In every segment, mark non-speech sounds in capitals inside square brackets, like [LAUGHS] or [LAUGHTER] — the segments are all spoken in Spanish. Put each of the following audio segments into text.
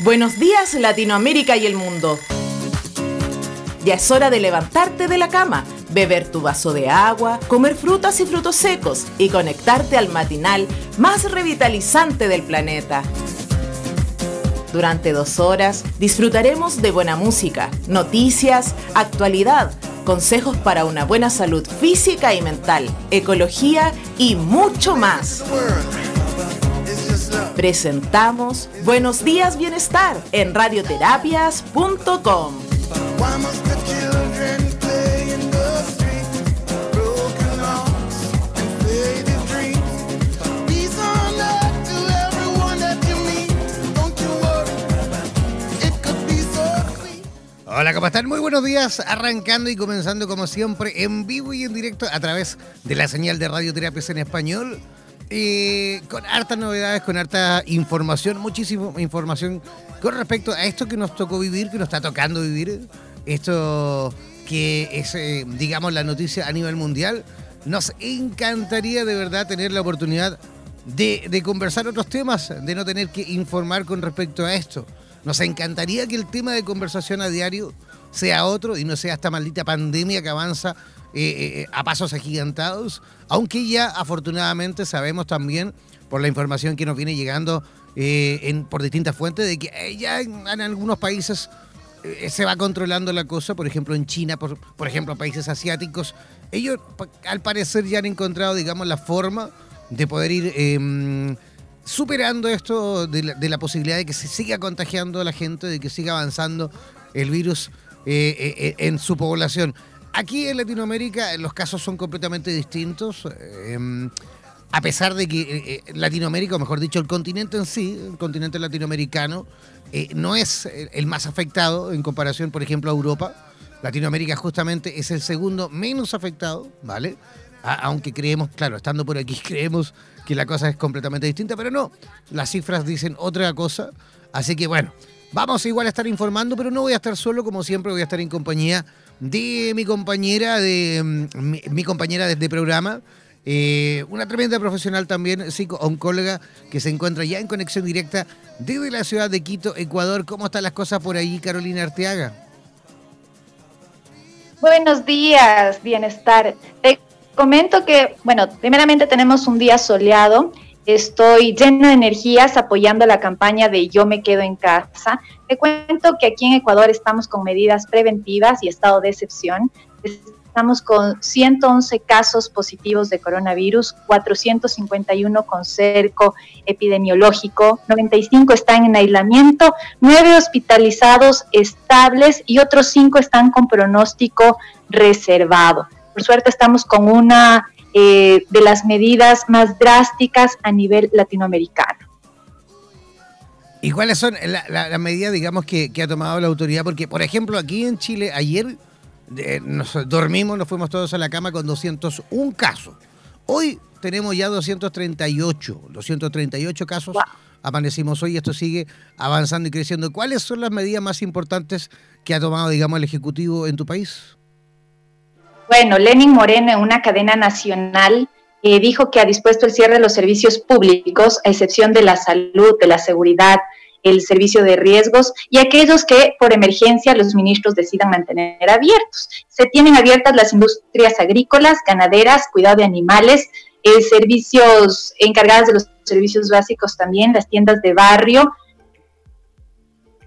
Buenos días Latinoamérica y el mundo. Ya es hora de levantarte de la cama, beber tu vaso de agua, comer frutas y frutos secos y conectarte al matinal más revitalizante del planeta. Durante dos horas disfrutaremos de buena música, noticias, actualidad, consejos para una buena salud física y mental, ecología y mucho más. Presentamos Buenos Días Bienestar en radioterapias.com. Hola, ¿cómo están? Muy buenos días, arrancando y comenzando como siempre en vivo y en directo a través de la señal de Radioterapias en Español. Con hartas novedades, con harta información, muchísima información con respecto a esto que nos tocó vivir, que nos está tocando vivir, esto que es, eh, digamos, la noticia a nivel mundial. Nos encantaría de verdad tener la oportunidad de, de conversar otros temas, de no tener que informar con respecto a esto. Nos encantaría que el tema de conversación a diario sea otro y no sea esta maldita pandemia que avanza a pasos agigantados, aunque ya afortunadamente sabemos también, por la información que nos viene llegando en, por distintas fuentes, de que ya en, algunos países se va controlando la cosa, por ejemplo en China, por, por ejemplo países asiáticos, ellos al parecer ya han encontrado, digamos, la forma de poder ir em, superando esto de la, posibilidad de que se siga contagiando a la gente, de que siga avanzando el virus eh, eh, eh, en su población. Aquí en Latinoamérica los casos son completamente distintos. Em, a pesar de que Latinoamérica, o mejor dicho, el continente en sí, el continente latinoamericano, no es el más afectado en comparación, por ejemplo, a Europa. Latinoamérica justamente es el segundo menos afectado, ¿vale? aunque creemos, claro, estando por aquí, [LAUGHS] creemos que la cosa es completamente distinta, pero no, las cifras dicen otra cosa, así que bueno, vamos igual a estar informando, pero no voy a estar solo, como siempre voy a estar en compañía de mi compañera, de mm, mi, compañera desde programa, eh, una tremenda profesional también, psico-oncóloga, que se encuentra ya en conexión directa desde la ciudad de Quito, Ecuador. ¿Cómo están las cosas por ahí, Carolina Arteaga? Buenos días, bienestar comento que, bueno, primeramente tenemos un día soleado. Estoy llena de energías apoyando la campaña de Yo me quedo en casa. Te cuento que aquí en Ecuador estamos con medidas preventivas y estado de excepción. Estamos con 111 casos positivos de coronavirus, 451 con cerco epidemiológico, 95 están en aislamiento, 9 hospitalizados estables y otros 5 están con pronóstico reservado. Por suerte estamos con una eh, de las medidas más drásticas a nivel latinoamericano. ¿Y cuáles son las medidas, digamos, que, ha tomado la autoridad? Porque, por ejemplo, aquí en Chile, ayer nos dormimos, nos fuimos todos a la cama con 201 casos. Hoy tenemos ya 238, 238 casos. Amanecimos hoy y esto sigue avanzando y creciendo. ¿Cuáles son las medidas más importantes que ha tomado, digamos, el Ejecutivo en tu país? Bueno, Lenin Moreno en una cadena nacional eh, dijo que ha dispuesto el cierre de los servicios públicos, a excepción de la salud, de la seguridad, el servicio de riesgos y aquellos que por emergencia los ministros decidan mantener abiertos. Se tienen abiertas las industrias agrícolas, ganaderas, cuidado de animales, eh, servicios encargadas de los servicios básicos también, las tiendas de barrio,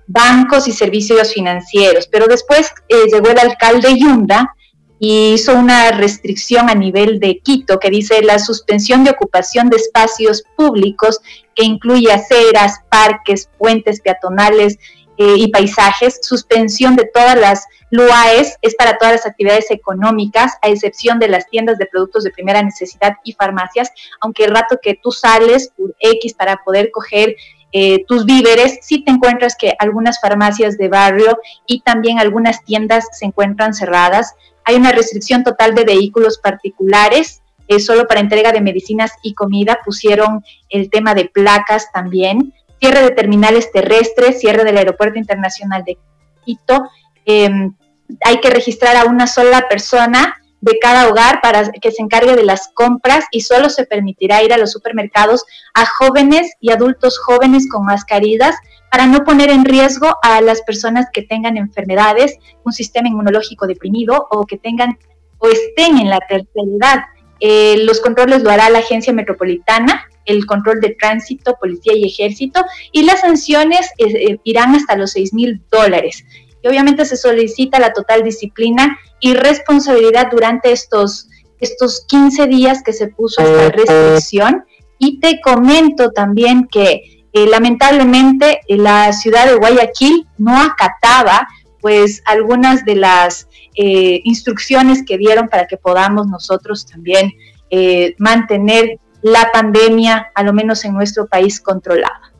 bancos y servicios financieros. Pero después eh, llegó el alcalde Yunda y hizo una restricción a nivel de Quito que dice la suspensión de ocupación de espacios públicos que incluye aceras, parques, puentes peatonales eh, y paisajes, suspensión de todas las LUAES es para todas las actividades económicas, a excepción de las tiendas de productos de primera necesidad y farmacias, aunque el rato que tú sales por X para poder coger eh, tus víveres, si te encuentras que algunas farmacias de barrio y también algunas tiendas se encuentran cerradas. Hay una restricción total de vehículos particulares, eh, solo para entrega de medicinas y comida. Pusieron el tema de placas también. Cierre de terminales terrestres, cierre del Aeropuerto Internacional de Quito. Em, hay que registrar a una sola persona de cada hogar para que se encargue de las compras y solo se permitirá ir a los supermercados a jóvenes y adultos jóvenes con mascarillas para no poner en riesgo a las personas que tengan enfermedades, un sistema inmunológico deprimido o que tengan o estén en la tercera edad. Eh, los controles lo hará la agencia metropolitana, el control de tránsito, policía y ejército, y las sanciones eh, eh, irán hasta los 6 mil dólares. Y obviamente se solicita la total disciplina y responsabilidad durante estos, estos 15 días que se puso esta restricción. Y te comento también que eh, lamentablemente, eh, la ciudad de Guayaquil no acataba pues algunas de las eh, instrucciones que dieron para que podamos nosotros también mantener la pandemia, a lo menos en nuestro país, controlada.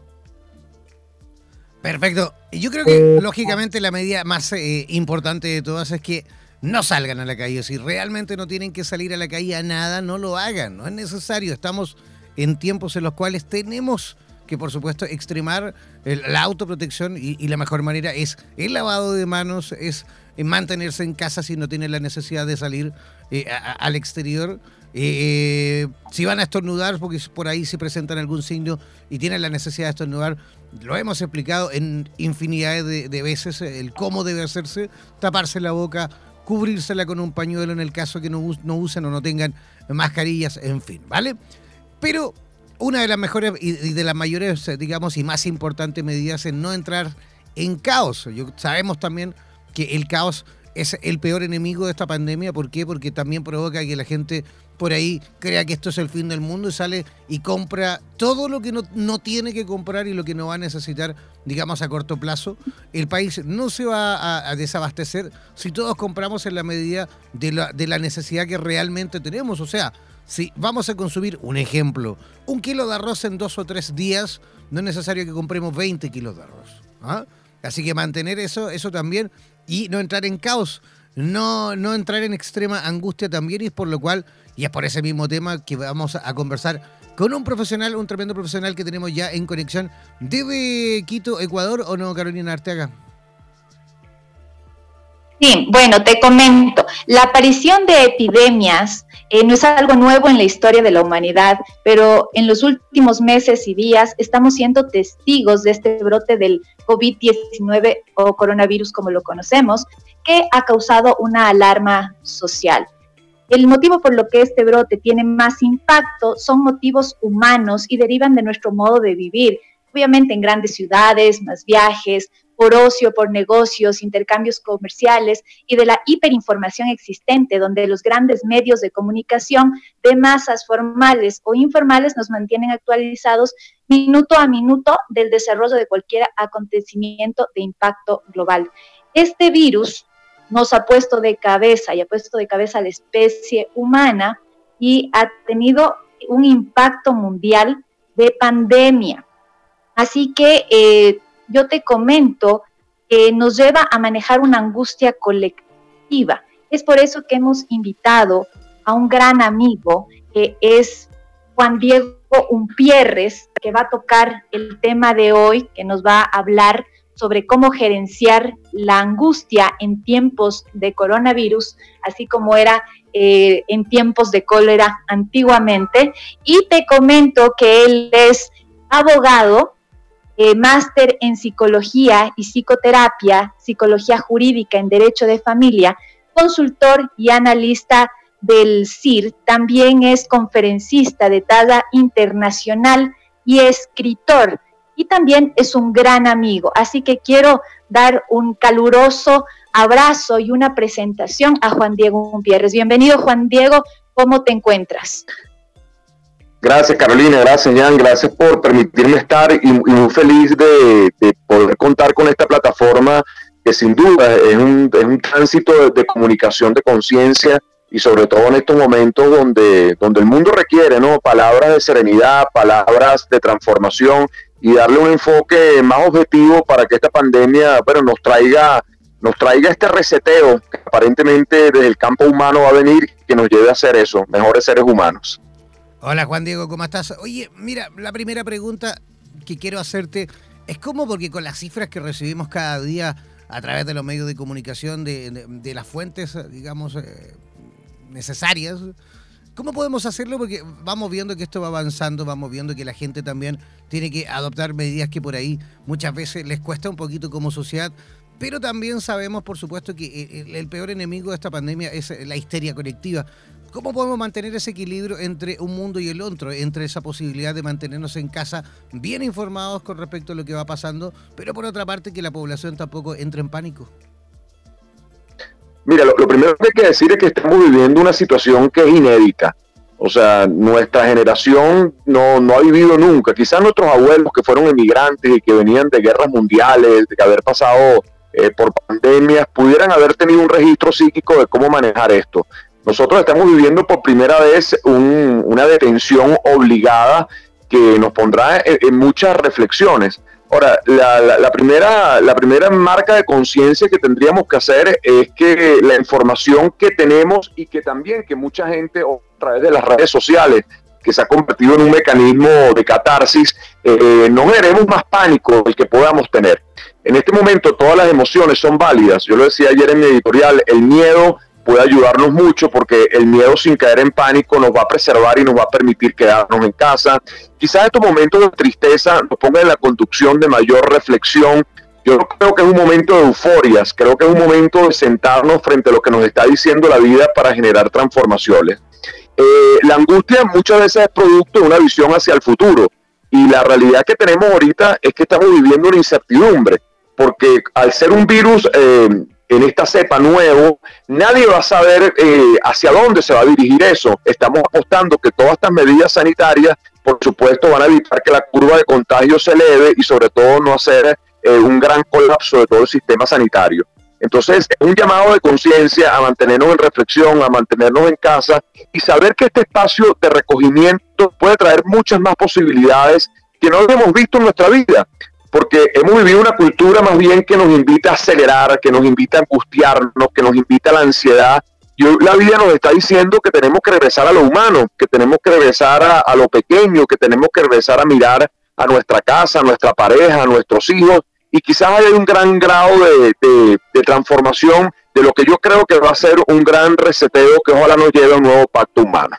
Perfecto. Yo creo que, lógicamente, la medida más importante de todas es que no salgan a la calle. Si realmente no tienen que salir a la calle a nada, no lo hagan. No es necesario. Estamos en tiempos en los cuales tenemos que por supuesto extremar la autoprotección y, la mejor manera es el lavado de manos, es mantenerse en casa si no tiene la necesidad de salir eh, al exterior. Eh, si van a estornudar, porque por ahí se presentan algún signo y tienen la necesidad de estornudar, lo hemos explicado en infinidad de, veces, el cómo debe hacerse, taparse la boca cubrírsela con un pañuelo en el caso que no, no usen o no tengan mascarillas, en fin, ¿vale? Pero una de las mejores y de las mayores, digamos, y más importantes medidas es no entrar en caos. Yo, sabemos también que el caos es el peor enemigo de esta pandemia. ¿Por qué? Porque también provoca que la gente por ahí crea que esto es el fin del mundo y sale y compra todo lo que no, tiene que comprar y lo que no va a necesitar, digamos, a corto plazo. El país no se va a, desabastecer si todos compramos en la medida de la, de la necesidad que realmente tenemos. O sea, si vamos a consumir, un ejemplo, un kilo de arroz en dos o tres días, no es necesario que compremos 20 kilos de arroz. ¿ah? Así que mantener eso, eso también y no entrar en caos, no, no entrar en extrema angustia también y es por lo cual, y es por ese mismo tema que vamos a conversar con un profesional, un tremendo profesional que tenemos ya en conexión. ¿Debe Quito, Ecuador o no, Carolina Arteaga? Sí, bueno, te comento, la aparición de epidemias eh, no es algo nuevo en la historia de la humanidad, pero en los últimos meses y días estamos siendo testigos de este brote del COVID-19 o coronavirus como lo conocemos, que ha causado una alarma social. El motivo por lo que este brote tiene más impacto son motivos humanos y derivan de nuestro modo de vivir. Obviamente en grandes ciudades, más viajes, por ocio, por negocios, intercambios comerciales y de la hiperinformación existente, donde los grandes medios de comunicación de masas formales o informales nos mantienen actualizados minuto a minuto del desarrollo de cualquier acontecimiento de impacto global. Este virus nos ha puesto de cabeza y ha puesto de cabeza a la especie humana y ha tenido un impacto mundial de pandemia. Así que eh, yo te comento que nos lleva a manejar una angustia colectiva. Es por eso que hemos invitado a un gran amigo que es Juan Diego Umpierres, que va a tocar el tema de hoy, que nos va a hablar sobre cómo gerenciar la angustia en tiempos de coronavirus, así como era eh, en tiempos de cólera antiguamente. Y te comento que él es abogado, eh, máster en psicología y psicoterapia, psicología jurídica en derecho de familia, consultor y analista del CIR, también es conferencista de talla internacional y escritor. Y también es un gran amigo. Así que quiero dar un caluroso abrazo y una presentación a Juan Diego Gutiérrez. Bienvenido, Juan Diego. ¿Cómo te encuentras? Gracias Carolina, gracias Jan, gracias por permitirme estar y, muy feliz de, poder contar con esta plataforma que sin duda es un, tránsito de, comunicación de conciencia y sobre todo en estos momentos donde, donde el mundo requiere ¿no? palabras de serenidad, palabras de transformación y darle un enfoque más objetivo para que esta pandemia bueno, nos, traiga, nos traiga este reseteo que aparentemente desde el campo humano va a venir que nos lleve a hacer eso, mejores seres humanos. Hola Juan Diego, ¿cómo estás? Oye, mira, la primera pregunta que quiero hacerte es cómo, porque con las cifras que recibimos cada día a través de los medios de comunicación, de, las fuentes, digamos, eh, necesarias, ¿cómo podemos hacerlo? Porque vamos viendo que esto va avanzando, vamos viendo que la gente también tiene que adoptar medidas que por ahí muchas veces les cuesta un poquito como sociedad, pero también sabemos, por supuesto, que el, peor enemigo de esta pandemia es la histeria colectiva. ¿Cómo podemos mantener ese equilibrio entre un mundo y el otro, entre esa posibilidad de mantenernos en casa bien informados con respecto a lo que va pasando, pero por otra parte que la población tampoco entre en pánico? Mira, lo, primero que hay que decir es que estamos viviendo una situación que es inédita. O sea, nuestra generación no, no ha vivido nunca. Quizás nuestros abuelos que fueron emigrantes y que venían de guerras mundiales, de haber pasado eh, por pandemias, pudieran haber tenido un registro psíquico de cómo manejar esto. Nosotros estamos viviendo por primera vez una detención obligada que nos pondrá en, muchas reflexiones. Ahora, la, primera, la primera marca de conciencia que tendríamos que hacer es que la información que tenemos y que también que mucha gente a través de las redes sociales, que se ha convertido en un mecanismo de catarsis, eh, no generemos más pánico del que podamos tener. En este momento todas las emociones son válidas. Yo lo decía ayer en mi editorial, el miedo puede ayudarnos mucho porque el miedo sin caer en pánico nos va a preservar y nos va a permitir quedarnos en casa. Quizás estos momentos de tristeza nos pongan en la conducción de mayor reflexión Yo creo que es un momento de euforias, creo que es un momento de sentarnos frente a lo que nos está diciendo la vida para generar transformaciones. Eh, la angustia muchas veces es producto de una visión hacia el futuro y la realidad que tenemos ahorita es que estamos viviendo una incertidumbre, porque al ser un virus eh, en esta cepa nuevo, nadie va a saber eh, hacia dónde se va a dirigir eso. Estamos apostando que todas estas medidas sanitarias, por supuesto, van a evitar que la curva de contagio se eleve y sobre todo no hacer eh, un gran colapso de todo el sistema sanitario. Entonces, es un llamado de conciencia a mantenernos en reflexión, a mantenernos en casa y saber que este espacio de recogimiento puede traer muchas más posibilidades que no hemos visto en nuestra vida, porque hemos vivido una cultura más bien que nos invita a acelerar, que nos invita a angustiarnos, que nos invita a la ansiedad. Y hoy la vida nos está diciendo que tenemos que regresar a lo humano, que tenemos que regresar a, lo pequeño, que tenemos que regresar a mirar a nuestra casa, a nuestra pareja, a nuestros hijos, y quizás hay un gran grado de, transformación de lo que yo creo que va a ser un gran reseteo que ojalá nos lleve a un nuevo pacto humano.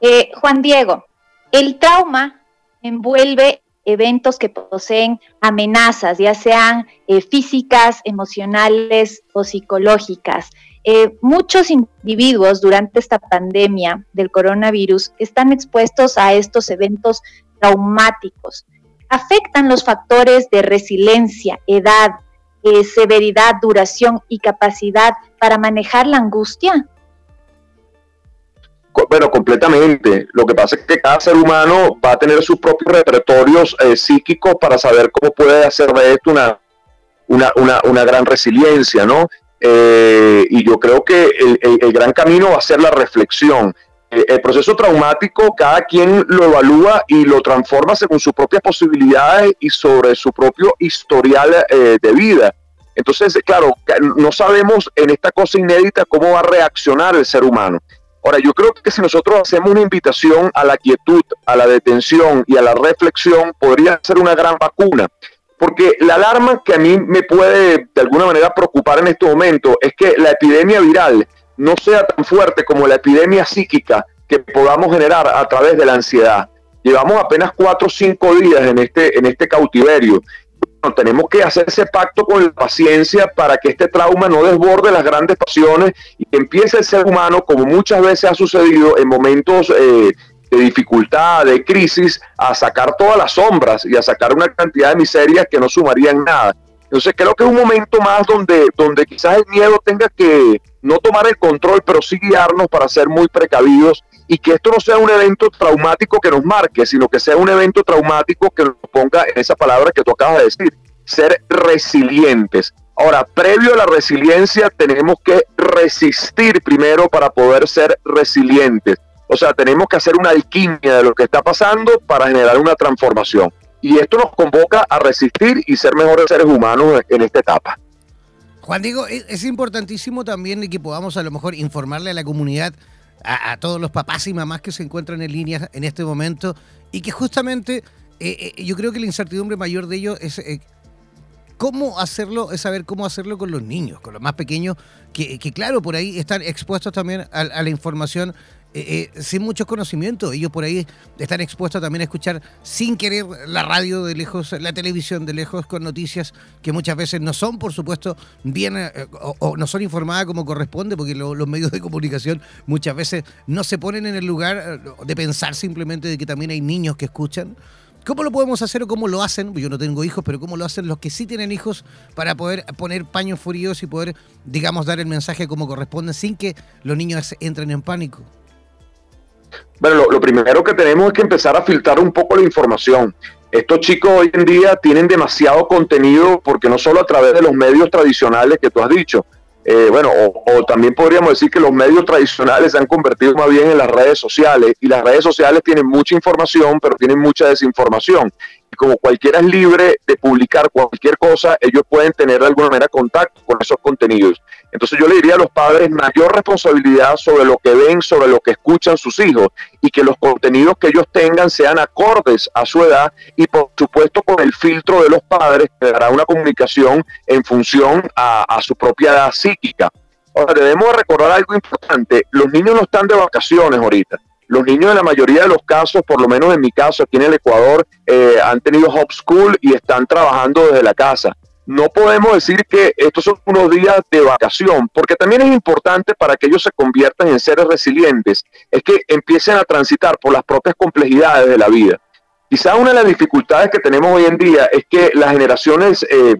Eh, Juan Diego, el trauma envuelve eventos que poseen amenazas, ya sean eh, físicas, emocionales o psicológicas. Eh, muchos individuos durante esta pandemia del coronavirus están expuestos a estos eventos traumáticos. Afectan los factores de resiliencia, edad, eh, severidad, duración y capacidad para manejar la angustia. Bueno, completamente. Lo que pasa es que cada ser humano va a tener sus propios repertorios eh, psíquicos para saber cómo puede hacer de esto una, una, una gran resiliencia, ¿no? Eh, y yo creo que el, gran camino va a ser la reflexión. Eh, el proceso traumático, cada quien lo evalúa y lo transforma según sus propias posibilidades y sobre su propio historial de vida. Entonces, claro, no sabemos en esta cosa inédita cómo va a reaccionar el ser humano. Ahora, yo creo que si nosotros hacemos una invitación a la quietud, a la detención y a la reflexión, podría ser una gran vacuna. Porque la alarma que a mí me puede de alguna manera preocupar en este momento es que la epidemia viral no sea tan fuerte como la epidemia psíquica que podamos generar a través de la ansiedad. Llevamos apenas cuatro o cinco días en este, en este cautiverio. Tenemos que hacer ese pacto con la paciencia para que este trauma no desborde las grandes pasiones y empiece el ser humano, como muchas veces ha sucedido en momentos eh, de dificultad, de crisis, a sacar todas las sombras y a sacar una cantidad de miserias que no sumarían nada. Entonces creo que es un momento más donde, donde quizás el miedo tenga que no tomar el control, pero sí guiarnos para ser muy precavidos y que esto no sea un evento traumático que nos marque, sino que sea un evento traumático que nos ponga en esa palabra que tú acabas de decir, ser resilientes. Ahora, previo a la resiliencia, tenemos que resistir primero para poder ser resilientes. O sea, tenemos que hacer una alquimia de lo que está pasando para generar una transformación. Y esto nos convoca a resistir y ser mejores seres humanos en esta etapa. Juan Diego, es importantísimo también que podamos a lo mejor informarle a la comunidad, a, todos los papás y mamás que se encuentran en línea en este momento, y que justamente eh, eh, yo creo que la incertidumbre mayor de ellos es eh, cómo hacerlo, es saber cómo hacerlo con los niños, con los más pequeños, que, claro, por ahí están expuestos también a la información eh, eh, sin mucho conocimiento. Ellos por ahí están expuestos también a escuchar sin querer la radio de lejos, la televisión de lejos, con noticias que muchas veces no son, por supuesto, bien eh, o, no son informadas como corresponde, porque los medios de comunicación muchas veces no se ponen en el lugar de pensar simplemente de que también hay niños que escuchan. ¿Cómo lo podemos hacer o cómo lo hacen? Yo no tengo hijos, pero ¿cómo lo hacen los que sí tienen hijos para poder poner paños fríos y poder, digamos, dar el mensaje como corresponde sin que los niños entren en pánico? Bueno, lo, primero que tenemos es que empezar a filtrar un poco la información. Estos chicos hoy en día tienen demasiado contenido porque no solo a través de los medios tradicionales que tú has dicho, eh, bueno, o, también podríamos decir que los medios tradicionales se han convertido más bien en las redes sociales y las redes sociales tienen mucha información, pero tienen mucha desinformación. Y como cualquiera es libre de publicar cualquier cosa, ellos pueden tener de alguna manera contacto con esos contenidos. Entonces yo le diría a los padres mayor responsabilidad sobre lo que ven, sobre lo que escuchan sus hijos y que los contenidos que ellos tengan sean acordes a su edad y por supuesto con el filtro de los padres que dará una comunicación en función a, a su propia edad psíquica. Ahora debemos recordar algo importante, los niños no están de vacaciones ahorita Los niños en la mayoría de los casos, por lo menos en mi caso aquí en el Ecuador, eh, han tenido homeschool y están trabajando desde la casa. No podemos decir que estos son unos días de vacación, porque también es importante para que ellos se conviertan en seres resilientes, es que empiecen a transitar por las propias complejidades de la vida. Quizá una de las dificultades que tenemos hoy en día es que las generaciones, eh,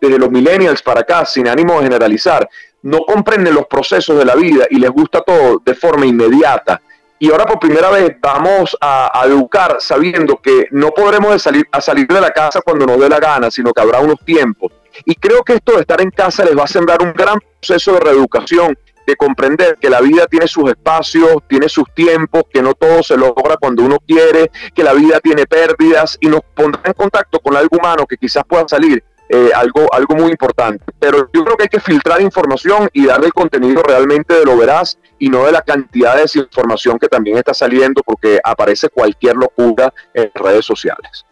desde los millennials para acá, sin ánimo de generalizar, no comprenden los procesos de la vida y les gusta todo de forma inmediata. Y ahora por primera vez vamos a, educar sabiendo que no podremos salir, a salir de la casa cuando nos dé la gana, sino que habrá unos tiempos. Y creo que esto de estar en casa les va a sembrar un gran proceso de reeducación de comprender que la vida tiene sus espacios, tiene sus tiempos, que no todo se logra cuando uno quiere, que la vida tiene pérdidas y nos pondrá en contacto con algo humano que quizás pueda salir eh, algo, algo muy importante. Pero yo creo que hay que filtrar información y darle el contenido realmente de lo veraz y no de la cantidad de desinformación que también está saliendo porque aparece cualquier locura en redes sociales.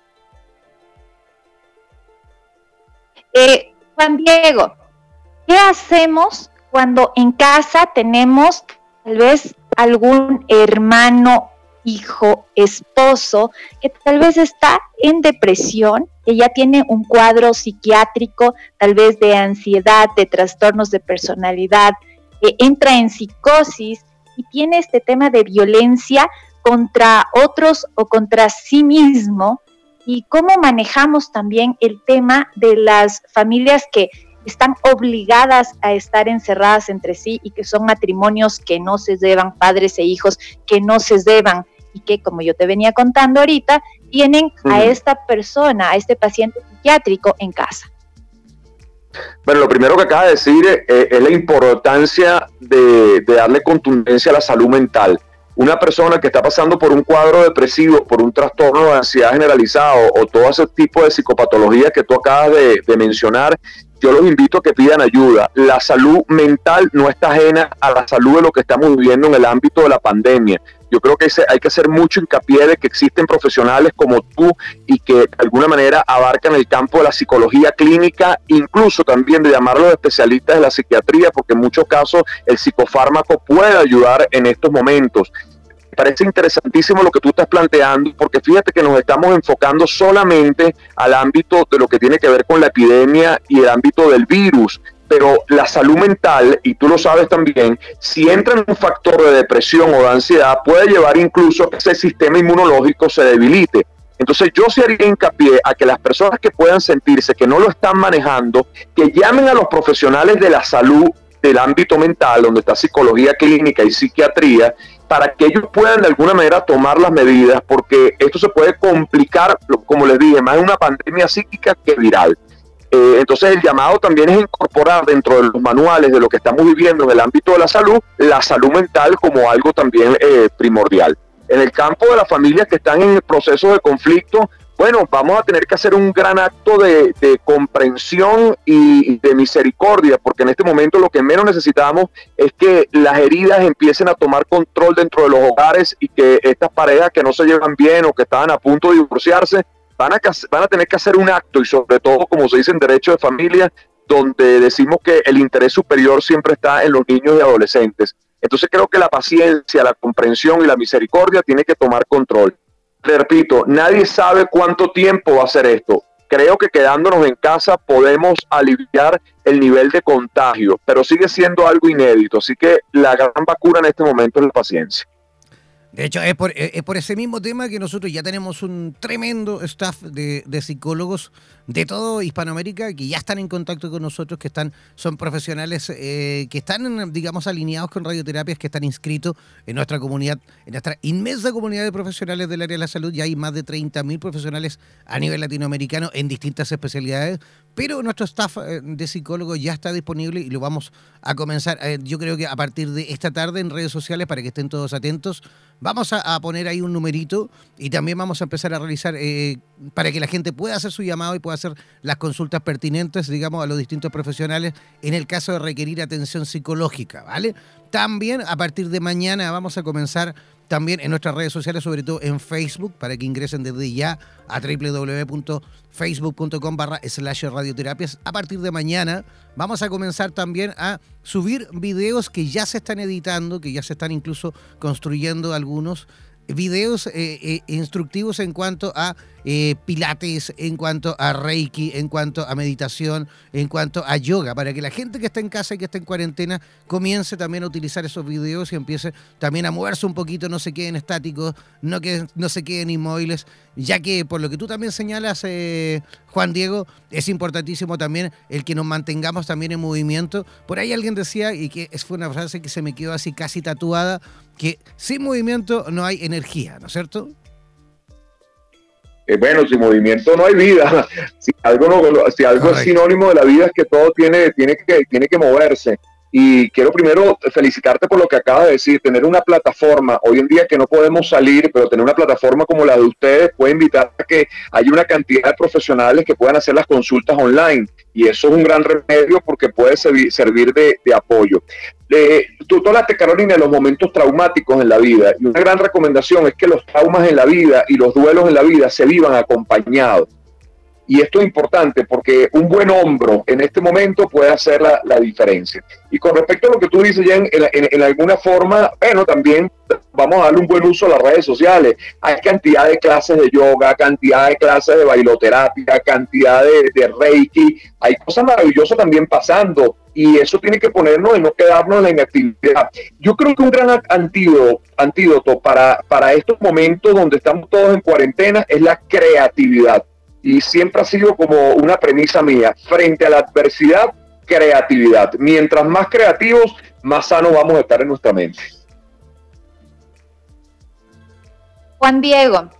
Eh, Juan Diego, ¿qué hacemos cuando en casa tenemos tal vez algún hermano, hijo, esposo, que tal vez está en depresión, que ya tiene un cuadro psiquiátrico, tal vez de ansiedad, de trastornos de personalidad, que entra en psicosis y tiene este tema de violencia contra otros o contra sí mismo, y cómo manejamos también el tema de las familias que están obligadas a estar encerradas entre sí y que son matrimonios que no se deban, padres e hijos que no se deban y que, como yo te venía contando ahorita, tienen a esta persona, a este paciente psiquiátrico en casa. Bueno, lo primero que acaba de decir eh, es la importancia de, de, darle contundencia a la salud mental. Una persona que está pasando por un cuadro depresivo, por un trastorno de ansiedad generalizado o todo ese tipo de psicopatología que tú acabas de, de mencionar, yo los invito a que pidan ayuda. La salud mental no está ajena a la salud de lo que estamos viviendo en el ámbito de la pandemia. Yo creo que hay que hacer mucho hincapié de que existen profesionales como tú y que de alguna manera abarcan el campo de la psicología clínica, incluso también de llamar a los especialistas de la psiquiatría, porque en muchos casos el psicofármaco puede ayudar en estos momentos parece interesantísimo lo que tú estás planteando, porque fíjate que nos estamos enfocando solamente al ámbito de lo que tiene que ver con la epidemia y el ámbito del virus. Pero la salud mental, y tú lo sabes también, si entra en un factor de depresión o de ansiedad, puede llevar incluso a que ese sistema inmunológico se debilite. Entonces yo sí haría hincapié a que las personas que puedan sentirse que no lo están manejando, que llamen a los profesionales de la salud del ámbito mental, donde está psicología clínica y psiquiatría, para que ellos puedan de alguna manera tomar las medidas, porque esto se puede complicar, como les dije, más una pandemia psíquica que viral. Eh, entonces el llamado también es incorporar dentro de los manuales de lo que estamos viviendo en el ámbito de la salud, la salud mental como algo también eh, primordial. En el campo de las familias que están en el proceso de conflicto, bueno, vamos a tener que hacer un gran acto de, comprensión y de misericordia, porque en este momento lo que menos necesitamos es que las heridas empiecen a tomar control dentro de los hogares y que estas parejas que no se llevan bien o que estaban a punto de divorciarse van a, van a tener que hacer un acto y sobre todo, como se dice en derecho de familia, donde decimos que el interés superior siempre está en los niños y adolescentes. Entonces creo que la paciencia, la comprensión y la misericordia tiene que tomar control repito, nadie sabe cuánto tiempo va a ser esto. Creo que quedándonos en casa podemos aliviar el nivel de contagio, pero sigue siendo algo inédito. Así que la gran vacuna en este momento es la paciencia. De hecho, es por, es por, ese mismo tema que nosotros ya tenemos un tremendo staff de, psicólogos de todo Hispanoamérica que ya están en contacto con nosotros, que están, son profesionales eh, que están, digamos, alineados con radioterapias, que están inscritos en nuestra comunidad, en nuestra inmensa comunidad de profesionales del área de la salud. Ya hay más de 30.000 profesionales a nivel latinoamericano en distintas especialidades, pero nuestro staff eh, de psicólogos ya está disponible y lo vamos a comenzar, eh, yo creo que a partir de esta tarde en redes sociales para que estén todos atentos. Vamos a, poner ahí un numerito y también vamos a empezar a realizar eh, para que la gente pueda hacer su llamado y pueda hacer las consultas pertinentes, digamos, a los distintos profesionales en el caso de requerir atención psicológica, ¿vale? También a partir de mañana vamos a comenzar también en nuestras redes sociales, sobre todo en Facebook, para que ingresen desde ya a www.facebook.com barra slash radioterapias. A partir de mañana vamos a comenzar también a subir videos que ya se están editando, que ya se están incluso construyendo algunos videos eh, eh, instructivos en cuanto a eh, pilates, en cuanto a reiki, en cuanto a meditación, en cuanto a yoga, para que la gente que está en casa y que está en cuarentena comience también a utilizar esos videos y empiece también a moverse un poquito, no se queden estáticos, no, que, no se queden inmóviles, ya que por lo que tú también señalas, Juan Diego, es importantísimo también el que nos mantengamos también en movimiento. Por ahí alguien decía, y que fue una frase que se me quedó así casi tatuada, que sin movimiento no hay energía, ¿no es cierto? Eh, bueno, sin movimiento no hay vida. [LAUGHS] Si algo, no, si algo es sinónimo de la vida es que todo tiene, tiene, que, tiene que moverse. Y quiero primero felicitarte por lo que acabas de decir, tener una plataforma, hoy en día que no podemos salir, pero tener una plataforma como la de ustedes puede invitar a que haya una cantidad de profesionales que puedan hacer las consultas online. Y eso es un gran remedio porque puede servir, de, apoyo. Eh, tú, hablaste, Carolina, de los momentos traumáticos en la vida. Y una gran recomendación es que los traumas en la vida y los duelos en la vida se vivan acompañados. Y esto es importante porque un buen hombro en este momento puede hacer la, diferencia. Y con respecto a lo que tú dices, ya en, alguna forma, bueno, también vamos a darle un buen uso a las redes sociales. Hay cantidad de clases de yoga, cantidad de clases de bailoterapia, cantidad de, de reiki. Hay cosas maravillosas también pasando y eso tiene que ponernos y no quedarnos en la inactividad. Yo creo que un gran antídoto, antídoto para, para estos momentos donde estamos todos en cuarentena es la creatividad y siempre ha sido como una premisa mía, frente a la adversidad, creatividad. Mientras más creativos, más sanos vamos a estar en nuestra mente. Juan Diego,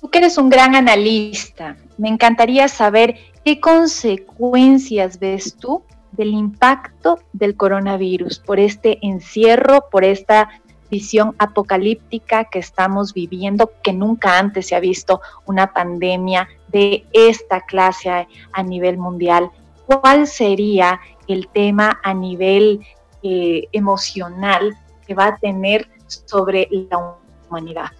tú que eres un gran analista, me encantaría saber qué consecuencias ves tú del impacto del coronavirus por este encierro, por esta visión apocalíptica que estamos viviendo, que nunca antes se ha visto una pandemia de esta clase a, nivel mundial. ¿Cuál sería el tema a nivel eh, emocional que va a tener sobre la humanidad?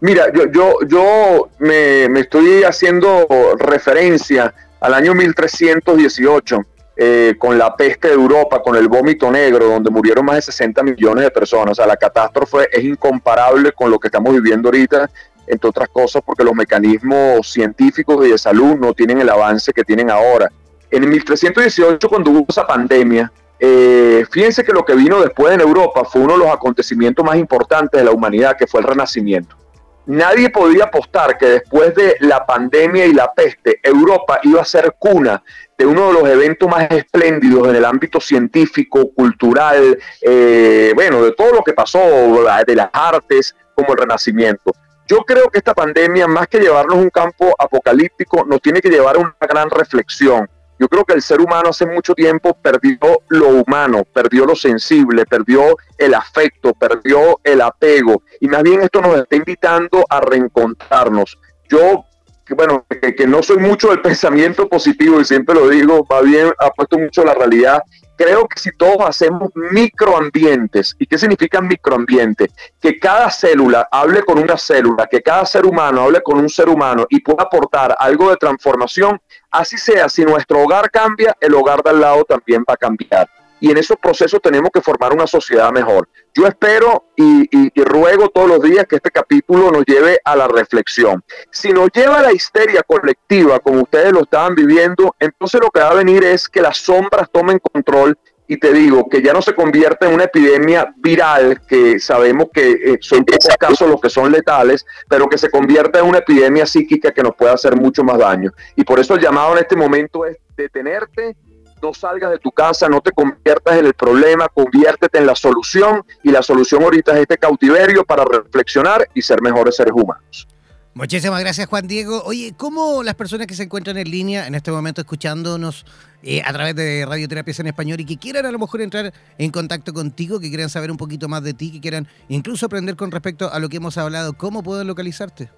Mira, yo, yo, yo me, me estoy haciendo referencia al año 1318 eh, con la peste de Europa, con el vómito negro, donde murieron más de 60 millones de personas. O sea, la catástrofe es incomparable con lo que estamos viviendo ahorita, entre otras cosas, porque los mecanismos científicos y de salud no tienen el avance que tienen ahora. En 1318, cuando hubo esa pandemia, eh, fíjense que lo que vino después en Europa fue uno de los acontecimientos más importantes de la humanidad, que fue el Renacimiento. Nadie podía apostar que después de la pandemia y la peste, Europa iba a ser cuna de uno de los eventos más espléndidos en el ámbito científico, cultural, eh, bueno, de todo lo que pasó, de las artes, como el Renacimiento. Yo creo que esta pandemia, más que llevarnos a un campo apocalíptico, nos tiene que llevar a una gran reflexión yo creo que el ser humano hace mucho tiempo perdió lo humano, perdió lo sensible, perdió el afecto, perdió el apego. Y más bien esto nos está invitando a reencontrarnos. Yo, bueno, que, no soy mucho del pensamiento positivo y siempre lo digo, va bien, apuesto mucho a la realidad creo que si todos hacemos microambientes, ¿y qué significa microambiente? Que cada célula hable con una célula, que cada ser humano hable con un ser humano y pueda aportar algo de transformación, así sea, si nuestro hogar cambia, el hogar de al lado también va a cambiar y en esos procesos tenemos que formar una sociedad mejor. Yo espero y, ruego todos los días que este capítulo nos lleve a la reflexión. Si nos lleva a la histeria colectiva, como ustedes lo estaban viviendo, entonces lo que va a venir es que las sombras tomen control y te digo que ya no se convierta en una epidemia viral, que sabemos que eh, son pocos casos los que son letales, pero que se convierta en una epidemia psíquica que nos puede hacer mucho más daño. Y por eso el llamado en este momento es detenerte no salgas de tu casa, no te conviertas en el problema, conviértete en la solución y la solución ahorita es este cautiverio para reflexionar y ser mejores seres humanos. Muchísimas gracias Juan Diego. Oye, ¿cómo las personas que se encuentran en línea en este momento escuchándonos eh, a través de Radioterapias en Español y que quieran a lo mejor entrar en contacto contigo, que quieran saber un poquito más de ti, que quieran incluso aprender con respecto a lo que hemos hablado, ¿cómo pueden localizarte?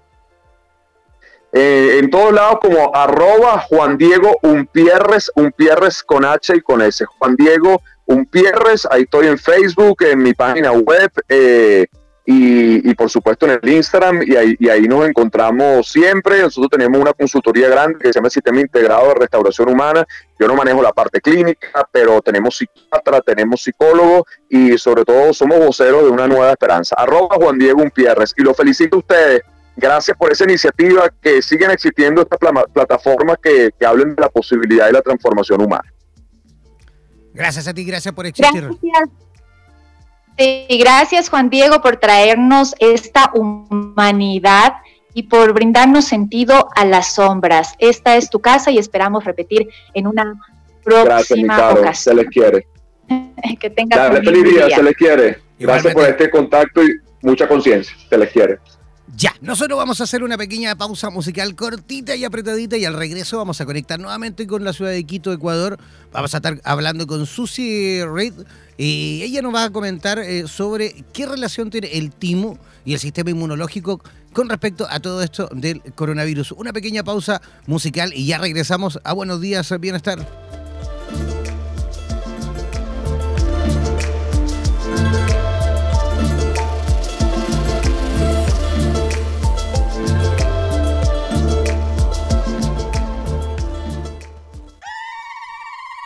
Eh, en todos lados como arroba Juan Diego Unpierres, Unpierres con H y con S. Juan Diego Unpierres, ahí estoy en Facebook, en mi página web. Eh, y, por supuesto en el Instagram y ahí, y ahí nos encontramos siempre. Nosotros tenemos una consultoría grande que se llama Sistema Integrado de Restauración Humana. Yo no manejo la parte clínica, pero tenemos psiquiatra, tenemos psicólogo y sobre todo somos voceros de una nueva esperanza. Arroba Juan Diego Umpierres y los felicito a ustedes. Gracias por esa iniciativa, que siguen existiendo estas plataformas que, que hablen de la posibilidad de la transformación humana. Gracias a ti, gracias por existir. Gracias. Sí, gracias Juan Diego por traernos esta humanidad y por brindarnos sentido a las sombras. Esta es tu casa y esperamos repetir en una próxima gracias, ocasión. Se les quiere. [LAUGHS] que tengan feliz día, se les quiere. Gracias por este contacto y mucha conciencia. Se les quiere. Ya, nosotros vamos a hacer una pequeña pausa musical cortita y apretadita y al regreso vamos a conectar nuevamente con la ciudad de Quito, Ecuador. Vamos a estar hablando con Susie Reid y ella nos va a comentar eh, sobre qué relación tiene el timo y el sistema inmunológico con respecto a todo esto del coronavirus. Una pequeña pausa musical y ya regresamos a Buenos Días, Bienestar.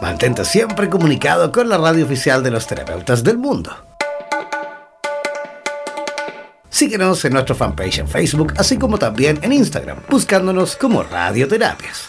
Mantente siempre comunicado con la radio oficial de los terapeutas del mundo. Síguenos en nuestro fanpage en Facebook, así como también en Instagram, buscándonos como Radioterapias.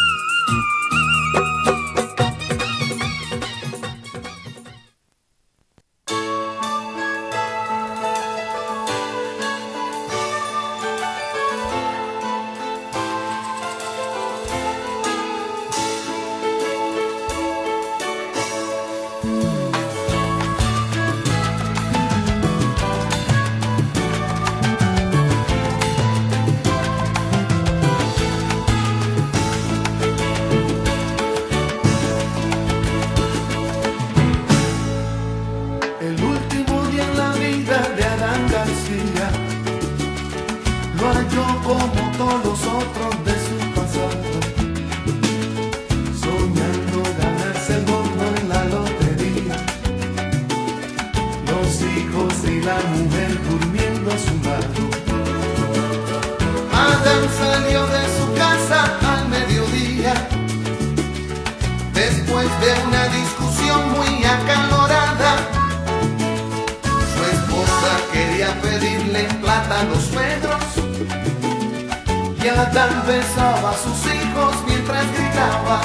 y a la besaba a sus hijos mientras gritaba,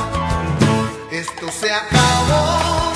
esto se acabó.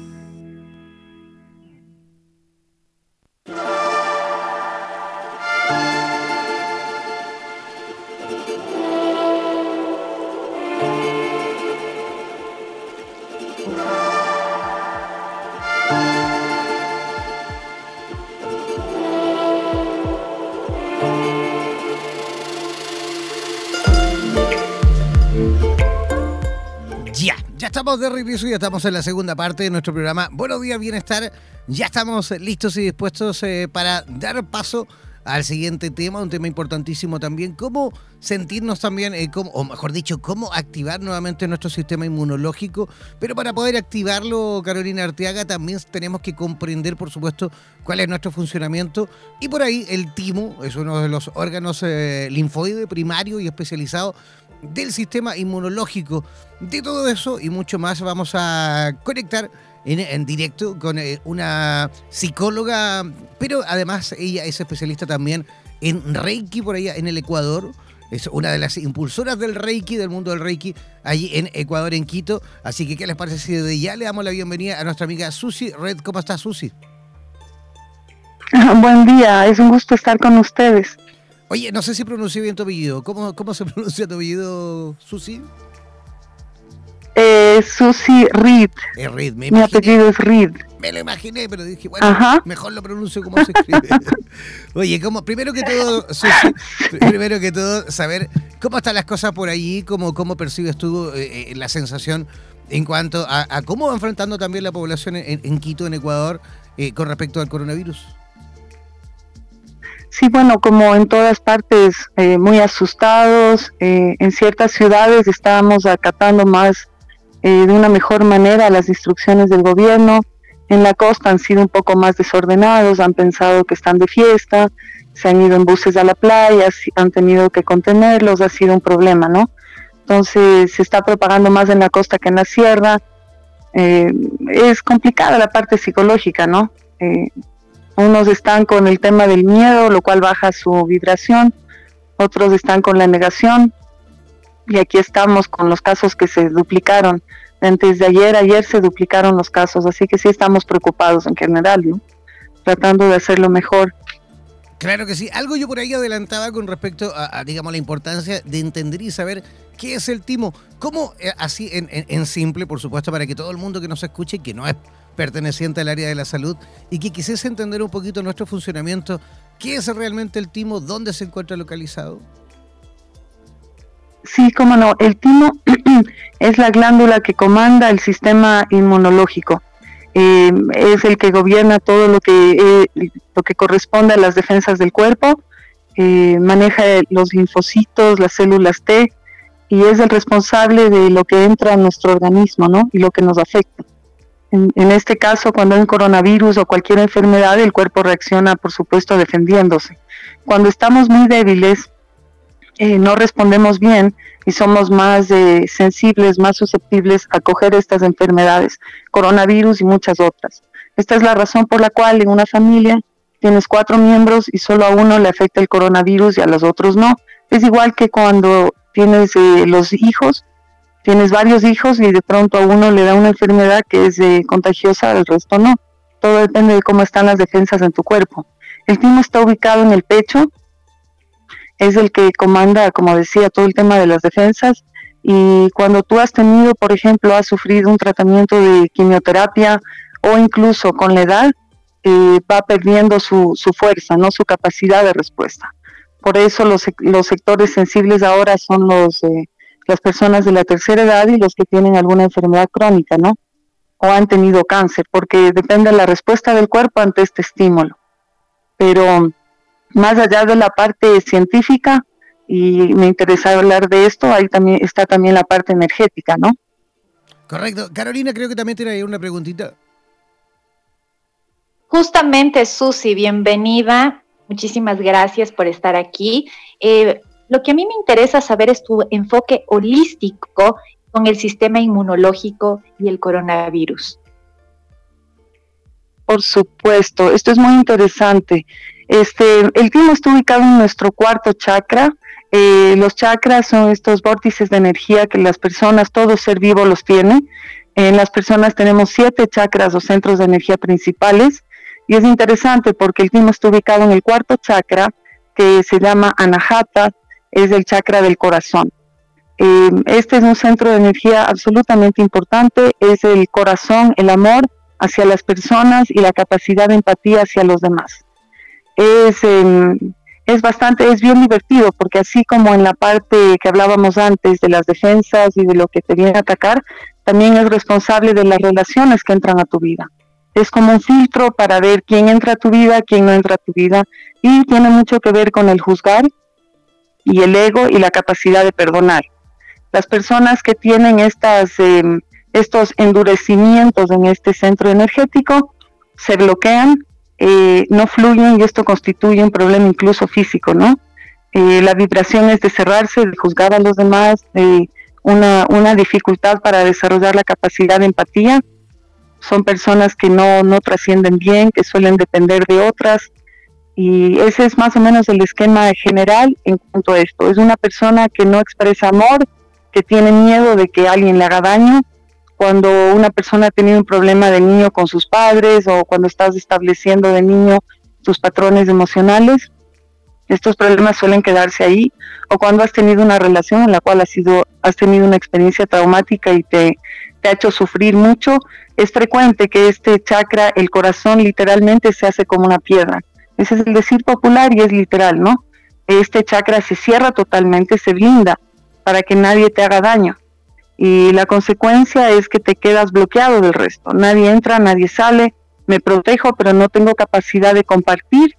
Estamos de regreso y estamos en la segunda parte de nuestro programa Buenos días, bienestar. Ya estamos listos y dispuestos eh, para dar paso al siguiente tema, un tema importantísimo también, cómo sentirnos también, eh, cómo- o mejor dicho, cómo activar nuevamente nuestro sistema inmunológico. Pero para poder activarlo, Carolina Arteaga, también tenemos que comprender, por supuesto, cuál es nuestro funcionamiento. Y por ahí el timo es uno de los órganos eh, linfoide primario y especializado del sistema inmunológico. De todo eso y mucho más vamos a conectar en, en directo con eh, una psicóloga, pero además ella es especialista también en Reiki por allá en el Ecuador. Es una de las impulsoras del Reiki, del mundo del Reiki, allí en Ecuador, en Quito. Así que, ¿qué les parece si desde ya le damos la bienvenida a nuestra amiga Susi Red? ¿Cómo estás, Susi? [LAUGHS] Buen día, es un gusto estar con ustedes. Oye, no sé si pronuncié bien tu apellido. ¿Cómo, cómo se [LAUGHS] pronuncia tu apellido, Susi? Eh, Susi Reed, Es Reed, me mi apellido es Reed. Me lo imaginé, pero dije, bueno, Ajá. mejor lo pronuncio como se escribe. [LAUGHS] Oye, como, primero que todo, Susi, primero que todo, saber cómo están las cosas por allí, cómo, cómo percibes tú eh, eh, la sensación en cuanto a, a cómo va enfrentando también la población en, en Quito, en Ecuador, eh, con respecto al coronavirus. Sí, bueno, como en todas partes, eh, muy asustados. eh, en ciertas ciudades estábamos acatando más eh, de una mejor manera las instrucciones del gobierno. En la costa han sido un poco más desordenados, han pensado que están de fiesta, se han ido en buses a la playa, han tenido que contenerlos, ha sido un problema, ¿no? Entonces se está propagando más en la costa que en la sierra. Eh, es complicada la parte psicológica, ¿no? Eh, unos están con el tema del miedo, lo cual baja su vibración, otros están con la negación, y aquí estamos con los casos que se duplicaron. Antes de ayer, ayer se duplicaron los casos, así que sí estamos preocupados en general, ¿no? tratando de hacerlo mejor. Claro que sí. Algo yo por ahí adelantaba con respecto a, digamos, la importancia de entender y saber qué es el timo. ¿Cómo, eh, así en- en simple, por supuesto, para que todo el mundo que nos escuche, que no es perteneciente al área de la salud y que quisiese entender un poquito nuestro funcionamiento, qué es realmente el timo, dónde se encuentra localizado? Sí, cómo no, el timo [CLEARS THROAT] es la glándula que comanda el sistema inmunológico. Eh, es el que gobierna todo lo que, eh, lo que corresponde a las defensas del cuerpo, eh, maneja los linfocitos, las células T, y es el responsable de lo que entra en nuestro organismo, ¿no? Y lo que nos afecta. En, este caso, cuando hay un coronavirus o cualquier enfermedad, el cuerpo reacciona, por supuesto, defendiéndose. Cuando estamos muy débiles, eh, no respondemos bien y somos más eh, sensibles, más susceptibles a coger estas enfermedades, coronavirus y muchas otras. Esta es la razón por la cual en una familia tienes cuatro miembros y solo a uno le afecta el coronavirus y a los otros no. Es igual que cuando tienes eh, los hijos, tienes varios hijos y de pronto a uno le da una enfermedad que es contagiosa, al resto no. Todo depende de cómo están las defensas en tu cuerpo. El timo está ubicado en el pecho, es el que comanda, como decía, todo el tema de las defensas. Y cuando tú has tenido, por ejemplo, has sufrido un tratamiento de quimioterapia o incluso con la edad, eh, va perdiendo su, su, fuerza, no su capacidad de respuesta. Por eso los, los sectores sensibles ahora son los, eh, las personas de la tercera edad y los que tienen alguna enfermedad crónica, ¿no? O han tenido cáncer, porque depende de la respuesta del cuerpo ante este estímulo. Pero más allá de la parte científica, y me interesa hablar de esto, ahí también está también la parte energética, ¿no? Correcto. Carolina, creo que también tiene ahí una preguntita. Justamente, Susi, bienvenida. Muchísimas gracias por estar aquí. Eh, lo que a mí me interesa saber es tu enfoque holístico con el sistema inmunológico y el coronavirus. Por supuesto, esto es muy interesante. Este, el timo está ubicado en nuestro cuarto chakra. Eh, los chakras son estos vórtices de energía que las personas, todo ser vivo los tiene. En las personas tenemos siete chakras o centros de energía principales. Y es interesante porque el timo está ubicado en el cuarto chakra, que se llama Anahata, es el chakra del corazón. Eh, este es un centro de energía absolutamente importante, es el corazón, el amor hacia las personas y la capacidad de empatía hacia los demás es, em, es bastante, es bien divertido, porque así como en la parte que hablábamos antes de las defensas y de lo que te viene a atacar, también es responsable de las relaciones que entran a tu vida. Es como un filtro para ver quién entra a tu vida, quién no entra a tu vida, y tiene mucho que ver con el juzgar y el ego y la capacidad de perdonar. Las personas que tienen estas, em, estos endurecimientos en este centro energético se bloquean eh, no fluyen y esto constituye un problema incluso físico, ¿no? Eh, la vibración es de cerrarse, de juzgar a los demás, de una, una dificultad para desarrollar la capacidad de empatía. Son personas que no, no trascienden bien, que suelen depender de otras. Y ese es más o menos el esquema general en cuanto a esto. Es una persona que no expresa amor, que tiene miedo de que alguien le haga daño, cuando una persona ha tenido un problema de niño con sus padres o cuando estás estableciendo de niño tus patrones emocionales. Estos problemas suelen quedarse ahí o cuando has tenido una relación en la cual has, sido, has tenido una experiencia traumática y te, ha hecho sufrir mucho, es frecuente que este chakra, el corazón literalmente se hace como una piedra. Ese es el decir popular y es literal, ¿no? Este chakra se cierra totalmente, se blinda para que nadie te haga daño y la consecuencia es que te quedas bloqueado del resto. Nadie entra, nadie sale, me protejo, pero no tengo capacidad de compartir,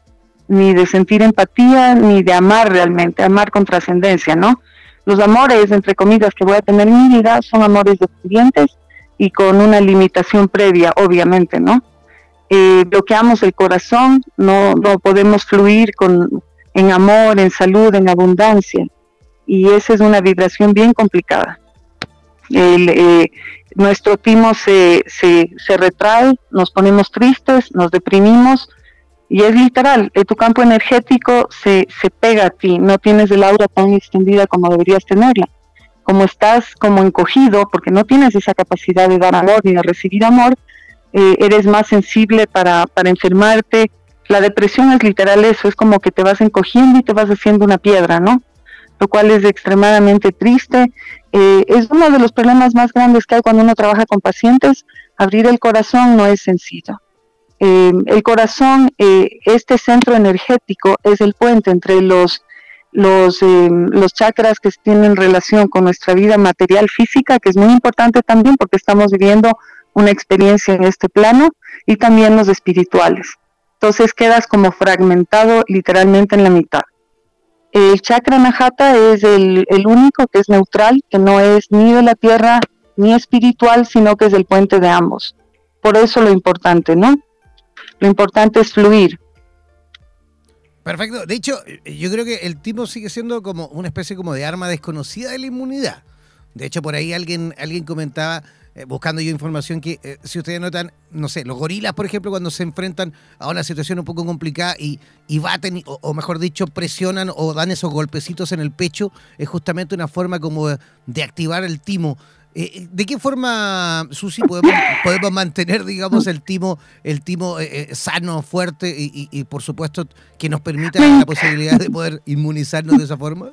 ni de sentir empatía, ni de amar realmente, amar con trascendencia, ¿no? Los amores, entre comillas, que voy a tener en mi vida son amores de estudiantes y con una limitación previa, obviamente, ¿no? Bloqueamos el corazón, no, no podemos fluir con, en amor, en salud, en abundancia. Y esa es una vibración bien complicada eh, nuestro timo se, se, se, retrae, nos ponemos tristes, nos deprimimos y es literal, eh, tu campo energético se, se pega a ti, no tienes el aura tan extendida como deberías tenerla. Como estás como encogido, porque no tienes esa capacidad de dar amor ni de recibir amor, eh, eres más sensible para, para enfermarte. La depresión es literal eso, es como que te vas encogiendo y te vas haciendo una piedra, ¿no? Lo cual es extremadamente triste eh, es uno de los problemas más grandes que hay cuando uno trabaja con pacientes. Abrir el corazón no es sencillo. Eh, el corazón, este centro energético, es el puente entre los, los, los chakras que tienen relación con nuestra vida material física, que es muy importante también porque estamos viviendo una experiencia en este plano, y también los espirituales. Entonces quedas como fragmentado literalmente en la mitad. El chakra Nahata es el, único que es neutral, que no es ni de la tierra ni espiritual, sino que es el puente de ambos. Por eso lo importante, ¿no? Lo importante es fluir. Perfecto. De hecho, yo creo que el timo sigue siendo como una especie como de arma desconocida de la inmunidad. De hecho, por ahí alguien, alguien comentaba, eh, buscando yo información, que eh, si ustedes notan, no sé, los gorilas, por ejemplo, cuando se enfrentan a una situación un poco complicada y, y baten, o, mejor dicho, presionan o dan esos golpecitos en el pecho, es justamente una forma como de, activar el timo. Eh, ¿De qué forma, Susi, podemos, podemos mantener, digamos, el timo, el timo eh, sano, fuerte y- y, por supuesto, que nos permita la posibilidad de poder inmunizarnos de esa forma?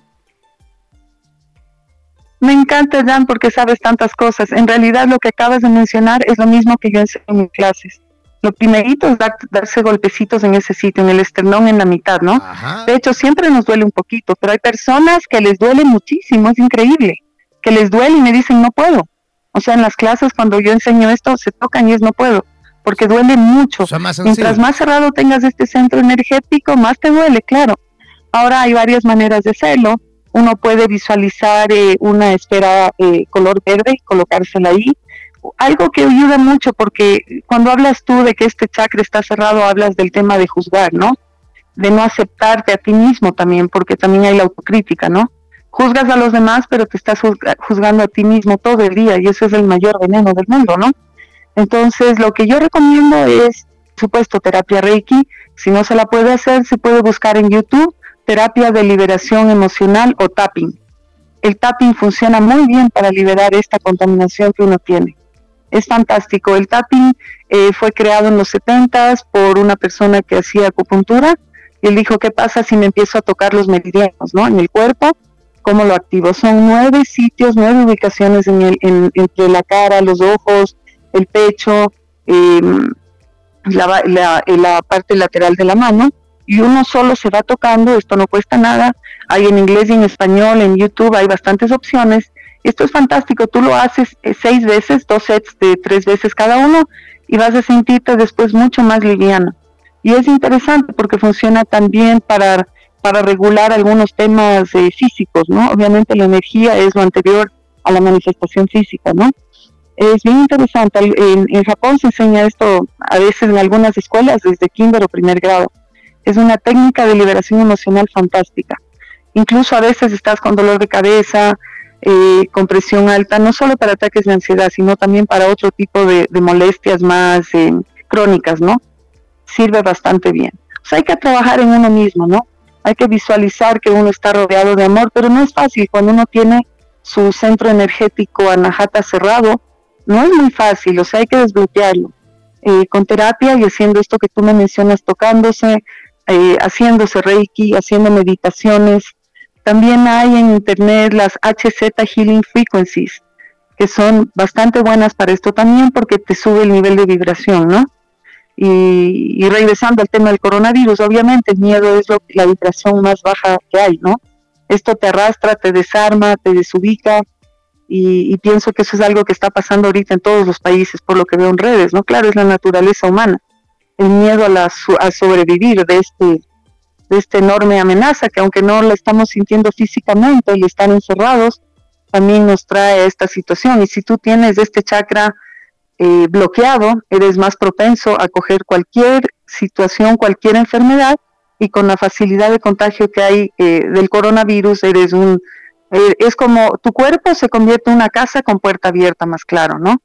Me encanta, Dan, porque sabes tantas cosas. En realidad, lo que acabas de mencionar es lo mismo que yo enseño en mis clases. Lo primerito es dar- darse golpecitos en ese sitio, en el esternón, en la mitad, ¿no? Ajá. De hecho, siempre nos duele un poquito, pero hay personas que les duele muchísimo, es increíble, que les duele y me dicen no puedo. O sea, en las clases cuando yo enseño esto, se tocan y es no puedo, porque duele mucho. Más Mientras más cerrado tengas este centro energético, más te duele, claro. Ahora hay varias maneras de hacerlo. Uno puede visualizar eh, una esfera eh, color verde y colocársela ahí. Algo que ayuda mucho porque cuando hablas tú de que este chakra está cerrado, hablas del tema de juzgar, ¿no? De no aceptarte a ti mismo también, porque también hay la autocrítica, ¿no? Juzgas a los demás, pero te estás juzga- juzgando a ti mismo todo el día y ese es el mayor veneno del mundo, ¿no? Entonces, lo que yo recomiendo es, supuesto, terapia Reiki. Si no se la puede hacer, se puede buscar en YouTube terapia de liberación emocional o tapping. El tapping funciona muy bien para liberar esta contaminación que uno tiene. Es fantástico. El tapping eh, fue creado en los 70 por una persona que hacía acupuntura y él dijo, ¿qué pasa si me empiezo a tocar los meridianos ¿no? en el cuerpo? ¿Cómo lo activo? Son nueve sitios, nueve ubicaciones en el, en- entre la cara, los ojos, el pecho, eh, la parte lateral de la mano y uno solo se va tocando, esto no cuesta nada, hay en inglés y en español, en YouTube hay bastantes opciones, esto es fantástico, tú lo haces eh, seis veces, dos sets de tres veces cada uno y vas a sentirte después mucho más liviano. Y es interesante porque funciona también para, para regular algunos temas eh, físicos, ¿no? Obviamente la energía es lo anterior a la manifestación física, ¿no? Es bien interesante. En, en Japón se enseña esto a veces en algunas escuelas desde kinder o primer grado. Es una técnica de liberación emocional fantástica. Incluso a veces estás con dolor de cabeza, eh, con presión alta, no solo para ataques de ansiedad, sino también para otro tipo de, molestias más eh, crónicas, ¿no? Sirve bastante bien. O sea, hay que trabajar en uno mismo, ¿no? Hay que visualizar que uno está rodeado de amor, pero no es fácil cuando uno tiene su centro energético anahata cerrado, no es muy fácil, o sea, hay que desbloquearlo. Eh, con terapia y haciendo esto que tú me mencionas, tocándose, eh, haciéndose reiki, haciendo meditaciones. También hay en internet las HZ Healing Frequencies, que son bastante buenas para esto también porque te sube el nivel de vibración, ¿no? Y, regresando al tema del coronavirus, obviamente el miedo es lo- la vibración más baja que hay, ¿no? Esto te arrastra, te desarma, te desubica, y, y pienso que eso es algo que está pasando ahorita en todos los países, por lo que veo en redes, ¿no? Claro, es la naturaleza humana, el miedo a, la, a sobrevivir de este de esta enorme amenaza que aunque no la estamos sintiendo físicamente y estar encerrados, también nos trae esta situación. Y si tú tienes este chakra eh, bloqueado, eres más propenso a coger cualquier situación, cualquier enfermedad y con la facilidad de contagio que hay eh, del coronavirus, eres un, eh, es como tu cuerpo se convierte en una casa con puerta abierta, más claro, ¿no?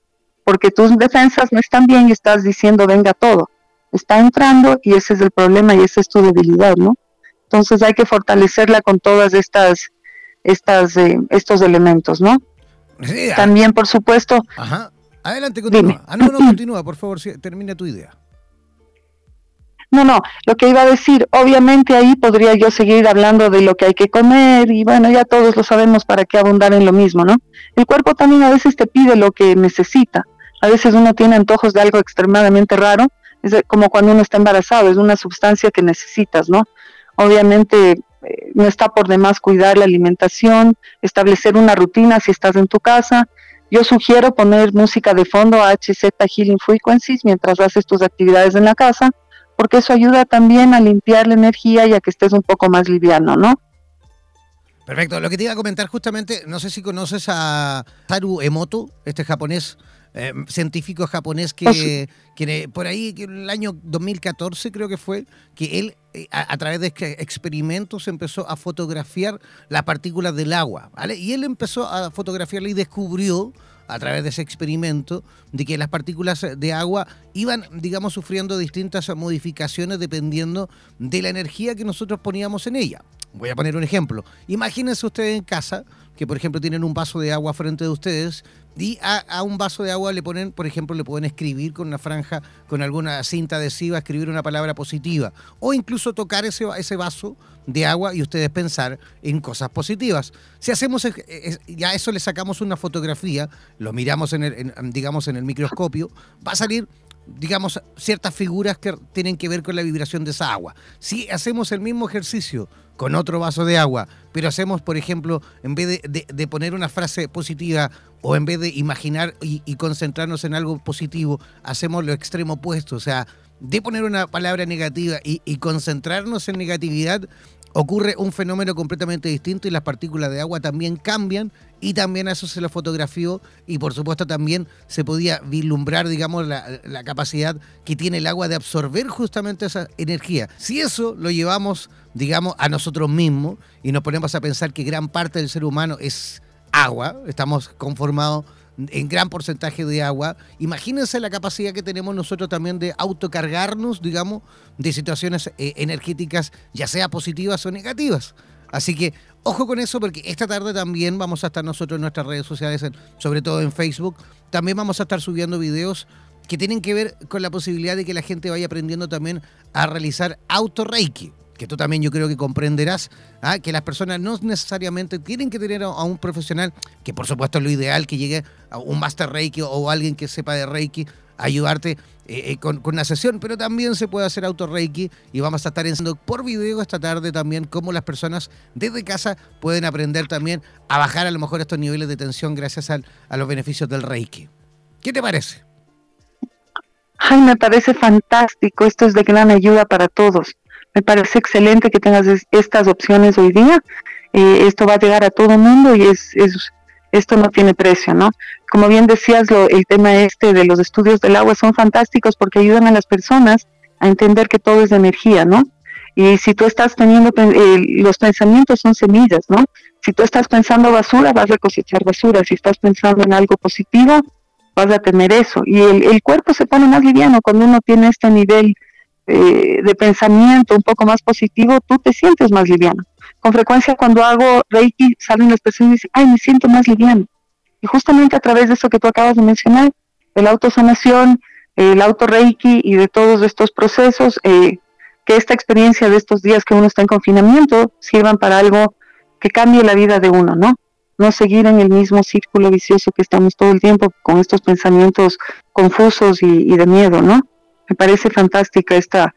Porque tus defensas no están bien y estás diciendo venga todo. Está entrando y ese es el problema y esa es tu debilidad, ¿no? Entonces hay que fortalecerla con todas estas, estas, eh, estos elementos, ¿no? Sí, También, por supuesto, Ajá. Adelante, continúa. Ah, no, no, [CLEARS THROAT] continúa, por favor, termina tu idea. No, no, lo que iba a decir, obviamente ahí podría yo seguir hablando de lo que hay que comer y bueno, ya todos lo sabemos para qué abundar en lo mismo, ¿no? El cuerpo también a veces te pide lo que necesita. A veces uno tiene antojos de algo extremadamente raro, es como cuando uno está embarazado, es una sustancia que necesitas, ¿no? Obviamente eh, no está por demás cuidar la alimentación, establecer una rutina si estás en tu casa. Yo sugiero poner música de fondo HZ Healing Frequencies mientras haces tus actividades en la casa porque eso ayuda también a limpiar la energía y a que estés un poco más liviano, ¿no? Perfecto. Lo que te iba a comentar justamente, no sé si conoces a Haru Emoto, este japonés eh, científico japonés que, que por ahí, que el año 2014 creo que fue, que él eh, a, a, través de experimentos empezó a fotografiar las partículas del agua, ¿vale? Y él empezó a fotografiarla y descubrió a través de ese experimento de que las partículas de agua iban, digamos, sufriendo distintas modificaciones dependiendo de la energía que nosotros poníamos en ella. Voy a poner un ejemplo. Imagínense ustedes en casa que, por ejemplo, tienen un vaso de agua frente de ustedes y a, un vaso de agua le ponen, por ejemplo, le pueden escribir con una franja, con alguna cinta adhesiva, escribir una palabra positiva. O incluso tocar ese, ese vaso de agua y ustedes pensar en cosas positivas. Si hacemos, ya eso le sacamos una fotografía, lo miramos en el, digamos, en el microscopio, va a salir digamos, ciertas figuras que tienen que ver con la vibración de esa agua. Si hacemos el mismo ejercicio con otro vaso de agua, pero hacemos, por ejemplo, en vez de, poner una frase positiva o en vez de imaginar y, concentrarnos en algo positivo, hacemos lo extremo opuesto, o sea, de poner una palabra negativa y, y concentrarnos en negatividad, ocurre un fenómeno completamente distinto y las partículas de agua también cambian y también a eso se lo fotografió y por supuesto también se podía vislumbrar, digamos, la, la, capacidad que tiene el agua de absorber justamente esa energía. Si eso lo llevamos, digamos, a nosotros mismos y nos ponemos a pensar que gran parte del ser humano es agua, estamos conformados en gran porcentaje de agua. Imagínense la capacidad que tenemos nosotros también de autocargarnos, digamos, de situaciones eh, energéticas, ya sea positivas o negativas. Así que ojo con eso porque esta tarde también vamos a estar nosotros en nuestras redes sociales, sobre todo en Facebook, también vamos a estar subiendo videos que tienen que ver con la posibilidad de que la gente vaya aprendiendo también a realizar auto-reiki que tú también yo creo que comprenderás, ¿ah? que las personas no necesariamente tienen que tener a, un profesional, que por supuesto es lo ideal que llegue a un master Reiki o alguien que sepa de Reiki, ayudarte eh, eh, con, con, una sesión, pero también se puede hacer auto Reiki y vamos a estar enseñando por video esta tarde también cómo las personas desde casa pueden aprender también a bajar a lo mejor estos niveles de tensión gracias al, a los beneficios del Reiki. ¿Qué te parece? Ay, me parece fantástico, esto es de gran ayuda para todos. Me parece excelente que tengas estas opciones hoy día. Eh, esto va a llegar a todo el mundo y es, esto no tiene precio, ¿no? Como bien decías, lo, el tema este de los estudios del agua son fantásticos porque ayudan a las personas a entender que todo es de energía, ¿no? Y si tú estás teniendo, eh, los pensamientos son semillas, ¿no? Si tú estás pensando basura, vas a cosechar basura. Si estás pensando en algo positivo, vas a tener eso. Y el, el cuerpo se pone más liviano cuando uno tiene este nivel eh, de pensamiento un poco más positivo, tú te sientes más liviano. Con frecuencia cuando hago Reiki salen las personas y dicen, ay, me siento más liviano. Y justamente a través de eso que tú acabas de mencionar, el autosanación, el auto Reiki y de todos estos procesos, eh, que esta experiencia de estos días que uno está en confinamiento sirvan para algo que cambie la vida de uno, ¿no? No seguir en el mismo círculo vicioso que estamos todo el tiempo con estos pensamientos confusos y de miedo, ¿no? Me parece fantástica esta,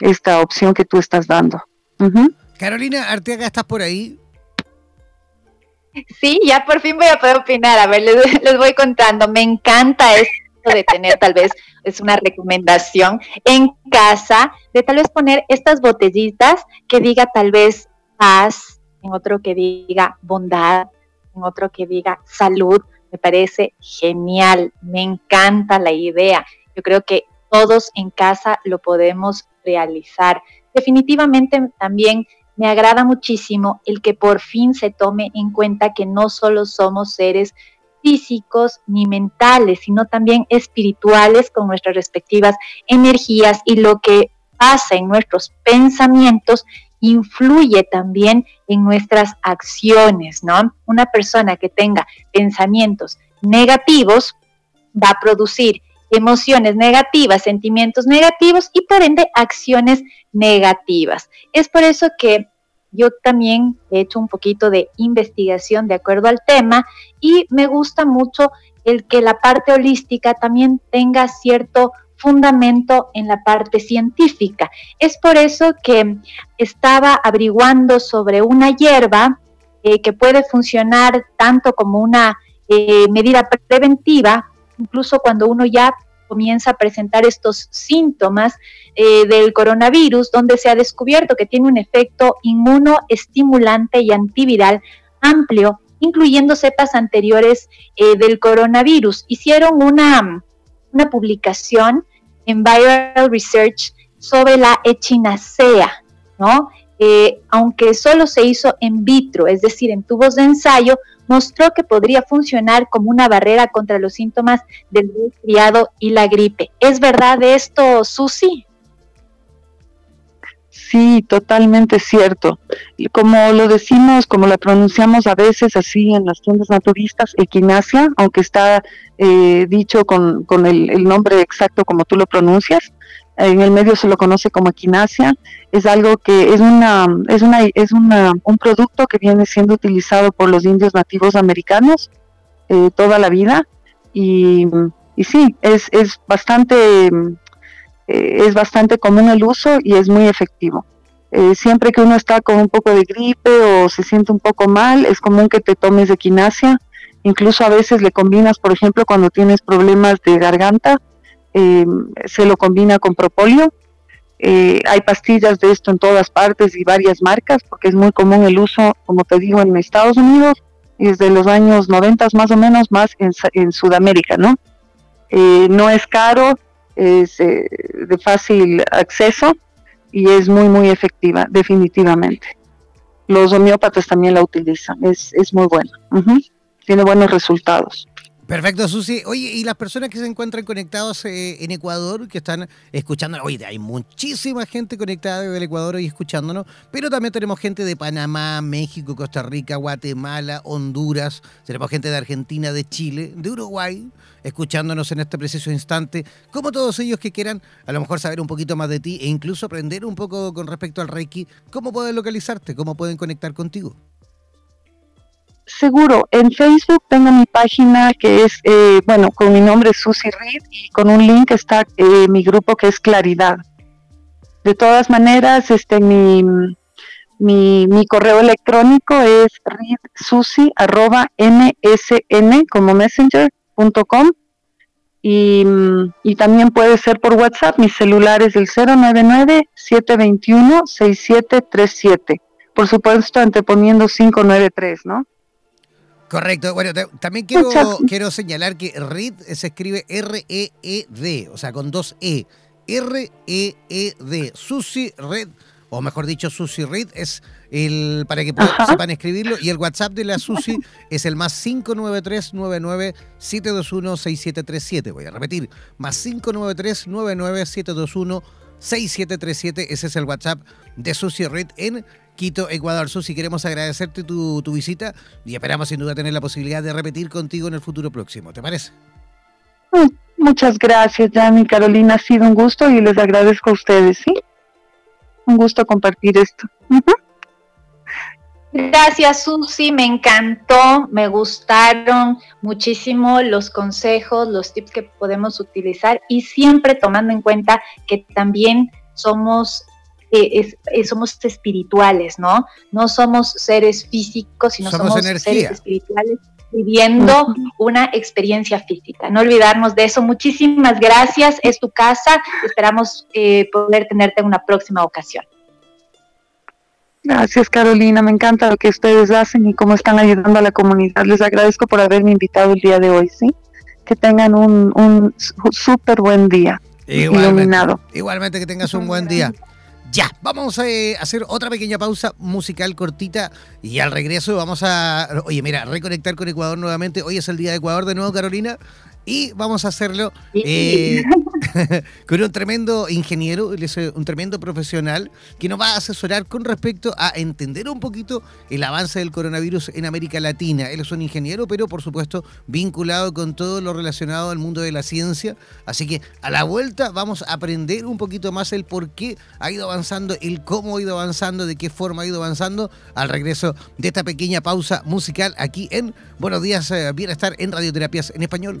esta opción que tú estás dando. Carolina Arteaga, ¿estás por ahí? Sí, ya por fin voy a poder opinar. A ver, les, voy contando. Me encanta esto de tener tal vez, es una recomendación en casa, de tal vez poner estas botellitas que diga tal vez paz, en otro que diga bondad, en otro que diga salud. Me parece genial, me encanta la idea. Yo creo que todos en casa lo podemos realizar. Definitivamente también me agrada muchísimo el que por fin se tome en cuenta que no solo somos seres físicos ni mentales, sino también espirituales con nuestras respectivas energías y lo que pasa en nuestros pensamientos influye también en nuestras acciones, ¿no? Una persona que tenga pensamientos negativos va a producir emociones negativas, sentimientos negativos y por ende acciones negativas. Es por eso que yo también he hecho un poquito de investigación de acuerdo al tema y me gusta mucho el que la parte holística también tenga cierto fundamento en la parte científica. Es por eso que estaba averiguando sobre una hierba eh, que puede funcionar tanto como una eh, medida preventiva incluso cuando uno ya comienza a presentar estos síntomas eh, del coronavirus, donde se ha descubierto que tiene un efecto inmunoestimulante y antiviral amplio incluyendo cepas anteriores eh, del coronavirus. Hicieron una, una publicación en Viral Research sobre la echinacea, ¿no? Eh, aunque solo se hizo en vitro, es decir, en tubos de ensayo, mostró que podría funcionar como una barrera contra los síntomas del resfriado y la gripe. ¿Es verdad esto, Susi? Sí, totalmente cierto. Como lo decimos, como la pronunciamos a veces así en las tiendas naturistas, equinacia, aunque está eh, dicho con, el, nombre exacto como tú lo pronuncias, en el medio se lo conoce como equinacia, es algo que es una es una es una, un producto que viene siendo utilizado por los indios nativos americanos eh, toda la vida y, y sí es, es bastante eh, es bastante común el uso y es muy efectivo. Eh, siempre que uno está con un poco de gripe o se siente un poco mal, es común que te tomes equinacia. Incluso a veces le combinas, por ejemplo, cuando tienes problemas de garganta, eh, se lo combina con propóleo. hay pastillas de esto en todas partes y varias marcas, porque es muy común el uso, como te digo, en Estados Unidos, desde los años 90 más o menos, más en, Sudamérica, ¿no? no es caro, es eh, de fácil acceso y es muy, muy efectiva, definitivamente. Los homeópatas también la utilizan, es, es muy buena, tiene buenos resultados. Perfecto, Susi. Oye, y las personas que se encuentran conectados eh, en Ecuador, que están escuchando, oye, hay muchísima gente conectada desde el Ecuador hoy escuchándonos, pero también tenemos gente de Panamá, México, Costa Rica, Guatemala, Honduras, tenemos gente de Argentina, de Chile, de Uruguay, escuchándonos en este preciso instante, como todos ellos que quieran a lo mejor saber un poquito más de ti e incluso aprender un poco con respecto al Reiki, cómo pueden localizarte, cómo pueden conectar contigo. Seguro, en Facebook tengo mi página que es, eh, bueno, con mi nombre Susy Reed y con un link está eh, mi grupo que es Claridad. De todas maneras, este mi, mi, correo electrónico es msn como messenger.com y, y también puede ser por WhatsApp. Mi celular es el 099-721-6737. Por supuesto, anteponiendo 593, ¿no? Correcto. Bueno, también quiero, quiero señalar que RED se escribe R-E-E-D, o sea, con dos E. R-E-E-D. Susi Red, o mejor dicho, Susi Red, es el para que puedan, sepan escribirlo. Y el WhatsApp de la Susi [LAUGHS] es el más 593-99-721-6737. Voy a repetir, más 593-99-721-6737. Ese es el WhatsApp de Susi Red en Quito, Ecuador. Susi, queremos agradecerte tu, visita y esperamos sin duda tener la posibilidad de repetir contigo en el futuro próximo. ¿Te parece? Muchas gracias, Jani. Carolina, ha sido un gusto y les agradezco a ustedes, ¿sí? Un gusto compartir esto. Gracias, Susi, me encantó, me gustaron muchísimo los consejos, los tips que podemos utilizar y siempre tomando en cuenta que también somos eh, somos espirituales, ¿no? No somos seres físicos, sino somos, seres espirituales viviendo una experiencia física. No olvidarnos de eso. Muchísimas gracias. Es tu casa. Esperamos eh, poder tenerte en una próxima ocasión. Gracias Carolina, me encanta lo que ustedes hacen y cómo están ayudando a la comunidad. Les agradezco por haberme invitado el día de hoy, ¿sí? Que tengan un, un súper buen día. iluminado. Igualmente que tengas un buen día. Ya, vamos a eh, hacer otra pequeña pausa musical cortita y al regreso vamos a, oye, mira, reconectar con Ecuador nuevamente. Hoy es el día de Ecuador de nuevo, Carolina y vamos a hacerlo eh, [LAUGHS] con un tremendo ingeniero, un tremendo profesional que nos va a asesorar con respecto a entender un poquito el avance del coronavirus en América Latina. Él es un ingeniero, pero por supuesto vinculado con todo lo relacionado al mundo de la ciencia. Así que a la vuelta vamos a aprender un poquito más el por qué ha ido avanzando, el cómo ha ido avanzando, de qué forma ha ido avanzando al regreso de esta pequeña pausa musical aquí en Buenos Días eh, Bienestar en Radioterapias en Español.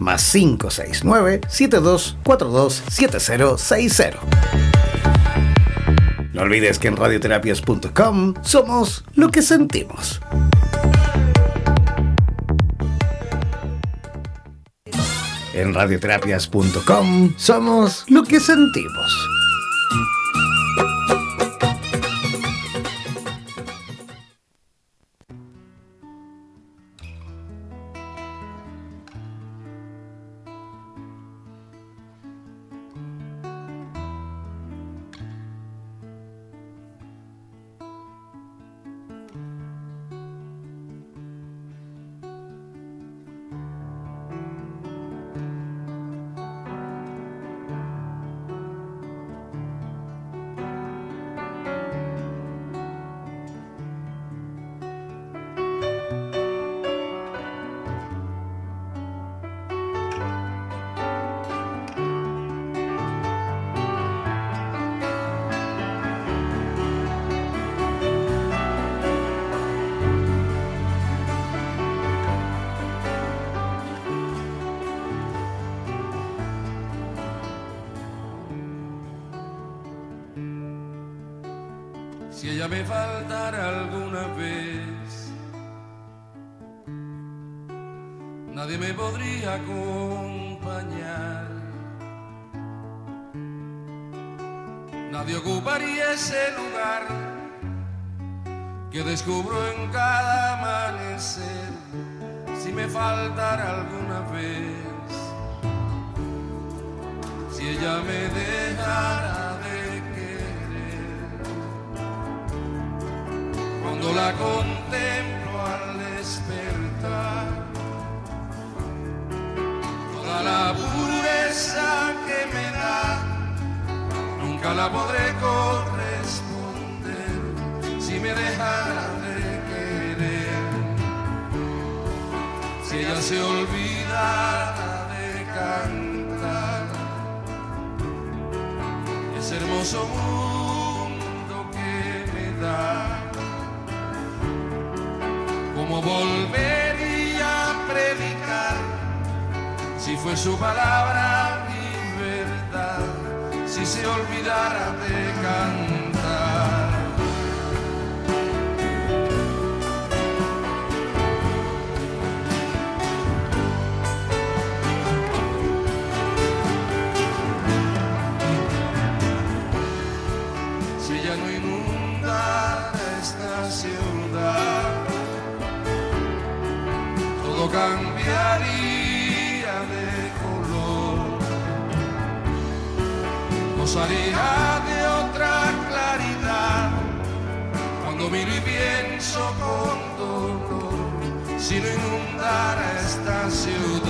más 569 7242 7060. No olvides que en radioterapias.com somos lo que sentimos. En radioterapias.com somos lo que sentimos. Me faltara alguna vez, nadie me podría acompañar. Nadie ocuparía ese lugar que descubro en cada amanecer si me faltara alguna vez. Si ella me dejara cuando la contemplo al despertar. Toda la pureza que me da, nunca la podré corresponder si me dejara de querer. Si ella se olvidara de cantar, ese hermoso mundo que me da ¿Cómo volvería a predicar si fue su palabra mi verdad? Si se olvidara de cantar. Cambiaría de color, gozaría de otra claridad. Cuando miro y pienso con dolor si no inundara esta ciudad,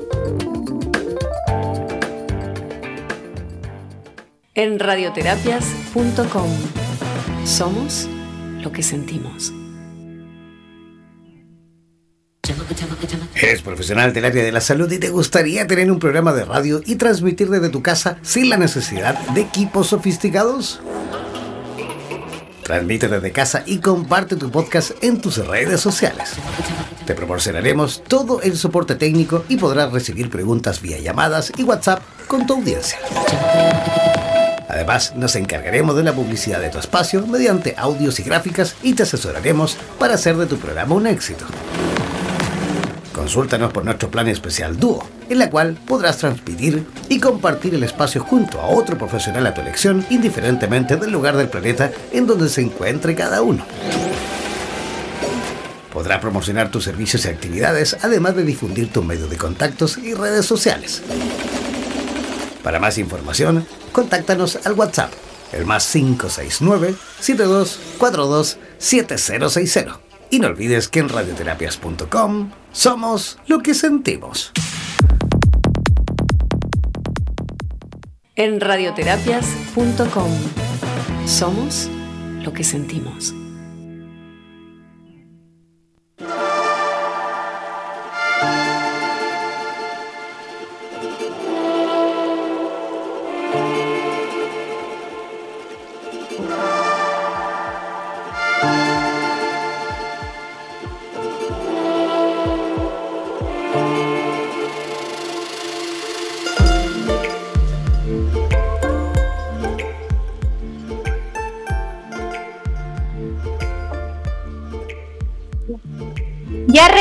En radioterapias.com somos lo que sentimos. Eres profesional del área de la salud y te gustaría tener un programa de radio y transmitir desde tu casa sin la necesidad de equipos sofisticados. Transmite desde casa y comparte tu podcast en tus redes sociales. Te proporcionaremos todo el soporte técnico y podrás recibir preguntas vía llamadas y WhatsApp con tu audiencia. Además, nos encargaremos de la publicidad de tu espacio mediante audios y gráficas y te asesoraremos para hacer de tu programa un éxito. Consúltanos por nuestro plan especial Dúo, en la cual podrás transmitir y compartir el espacio junto a otro profesional a tu elección, indiferentemente del lugar del planeta en donde se encuentre cada uno. Podrás promocionar tus servicios y actividades, además de difundir tu medio de contactos y redes sociales. Para más información, contáctanos al WhatsApp, el más 569-7242-7060. Y no olvides que en radioterapias.com somos lo que sentimos. En radioterapias.com somos lo que sentimos.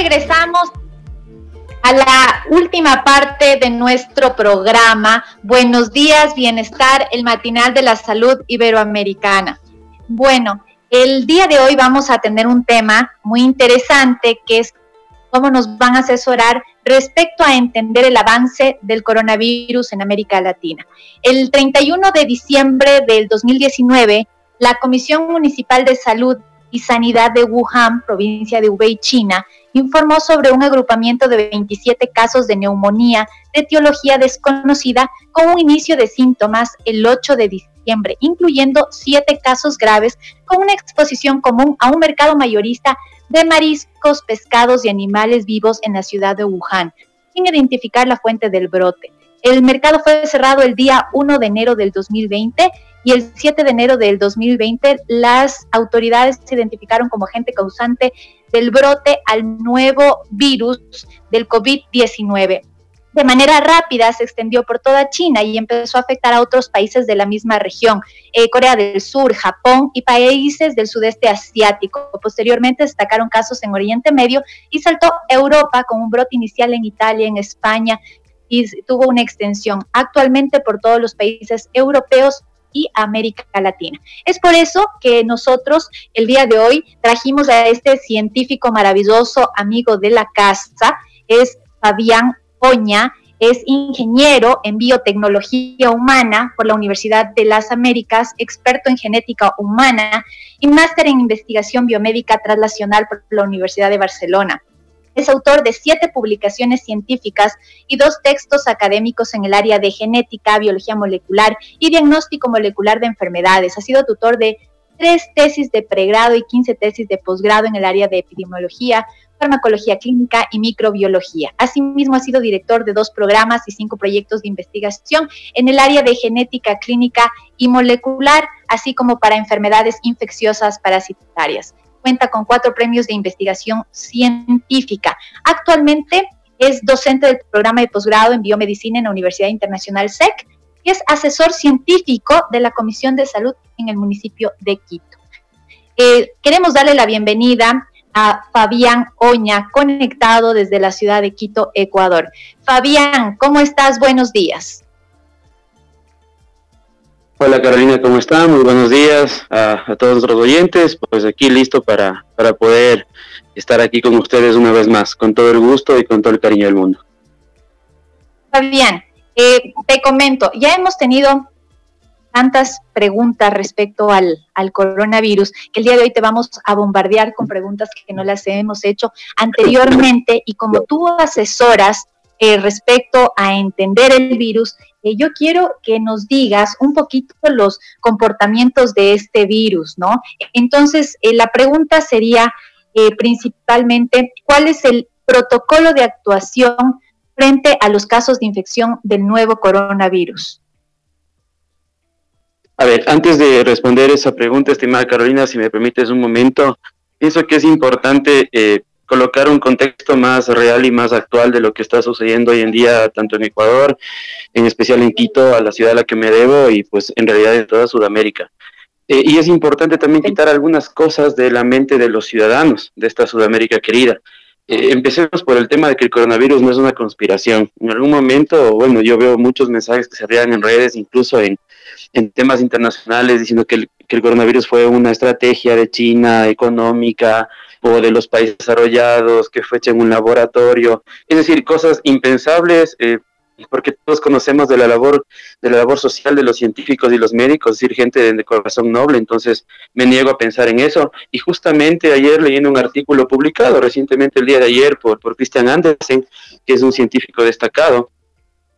Regresamos a la última parte de nuestro programa. Buenos días, bienestar, el matinal de la salud iberoamericana. Bueno, el día de hoy vamos a tener un tema muy interesante que es cómo nos van a asesorar respecto a entender el avance del coronavirus en América Latina. El 31 de diciembre del 2019, la Comisión Municipal de Salud y Sanidad de Wuhan, provincia de Hubei, China, informó sobre un agrupamiento de 27 casos de neumonía de etiología desconocida con un inicio de síntomas el 8 de diciembre, incluyendo 7 casos graves con una exposición común a un mercado mayorista de mariscos, pescados y animales vivos en la ciudad de Wuhan, sin identificar la fuente del brote. El mercado fue cerrado el día 1 de enero del 2020 y el 7 de enero del 2020 las autoridades se identificaron como agente causante del brote al nuevo virus del COVID-19. De manera rápida se extendió por toda China y empezó a afectar a otros países de la misma región, eh, Corea del Sur, Japón y países del sudeste asiático. Posteriormente destacaron casos en Oriente Medio y saltó Europa con un brote inicial en Italia, en España y tuvo una extensión actualmente por todos los países europeos y América Latina. Es por eso que nosotros el día de hoy trajimos a este científico maravilloso, amigo de la casa, es Fabián Oña, es ingeniero en biotecnología humana por la Universidad de las Américas, experto en genética humana y máster en investigación biomédica translacional por la Universidad de Barcelona. Es autor de siete publicaciones científicas y dos textos académicos en el área de genética, biología molecular y diagnóstico molecular de enfermedades. Ha sido tutor de tres tesis de pregrado y 15 tesis de posgrado en el área de epidemiología, farmacología clínica y microbiología. Asimismo, ha sido director de dos programas y cinco proyectos de investigación en el área de genética clínica y molecular, así como para enfermedades infecciosas parasitarias cuenta con cuatro premios de investigación científica. Actualmente es docente del programa de posgrado en biomedicina en la Universidad Internacional SEC y es asesor científico de la Comisión de Salud en el municipio de Quito. Eh, queremos darle la bienvenida a Fabián Oña, conectado desde la ciudad de Quito, Ecuador. Fabián, ¿cómo estás? Buenos días. Hola Carolina, ¿cómo están? Muy buenos días a, todos nuestros oyentes. Pues aquí listo para, para poder estar aquí con ustedes una vez más, con todo el gusto y con todo el cariño del mundo. Fabián, eh, te comento, ya hemos tenido tantas preguntas respecto al, al, coronavirus que el día de hoy te vamos a bombardear con preguntas que no las hemos hecho anteriormente y como tú asesoras eh, respecto a entender el virus, eh, yo quiero que nos digas un poquito los comportamientos de este virus, ¿no? Entonces, eh, la pregunta sería principalmente, ¿cuál es el protocolo de actuación frente a los casos de infección del nuevo coronavirus? A ver, antes de responder esa pregunta, estimada Carolina, si me permites un momento, pienso que es importante eh, colocar un contexto más real y más actual de lo que está sucediendo hoy en día, tanto en Ecuador, en especial en Quito, a la ciudad a la que me debo, y pues en realidad en toda Sudamérica. Eh, y es importante también quitar algunas cosas de la mente de los ciudadanos de esta Sudamérica querida. Eh, empecemos por el tema de que el coronavirus no es una conspiración. En algún momento, bueno, yo veo muchos mensajes que se rían en redes, incluso en, en temas internacionales, diciendo que el, que el coronavirus fue una estrategia de China económica, o de los países desarrollados, que fue hecho en un laboratorio, es decir, cosas impensables, eh, porque todos conocemos de la labor de la labor social de los científicos y los médicos, es decir, gente de, corazón noble, entonces me niego a pensar en eso. Y justamente ayer leyendo un artículo publicado recientemente el día de ayer por, por Christian Andersen, que es un científico destacado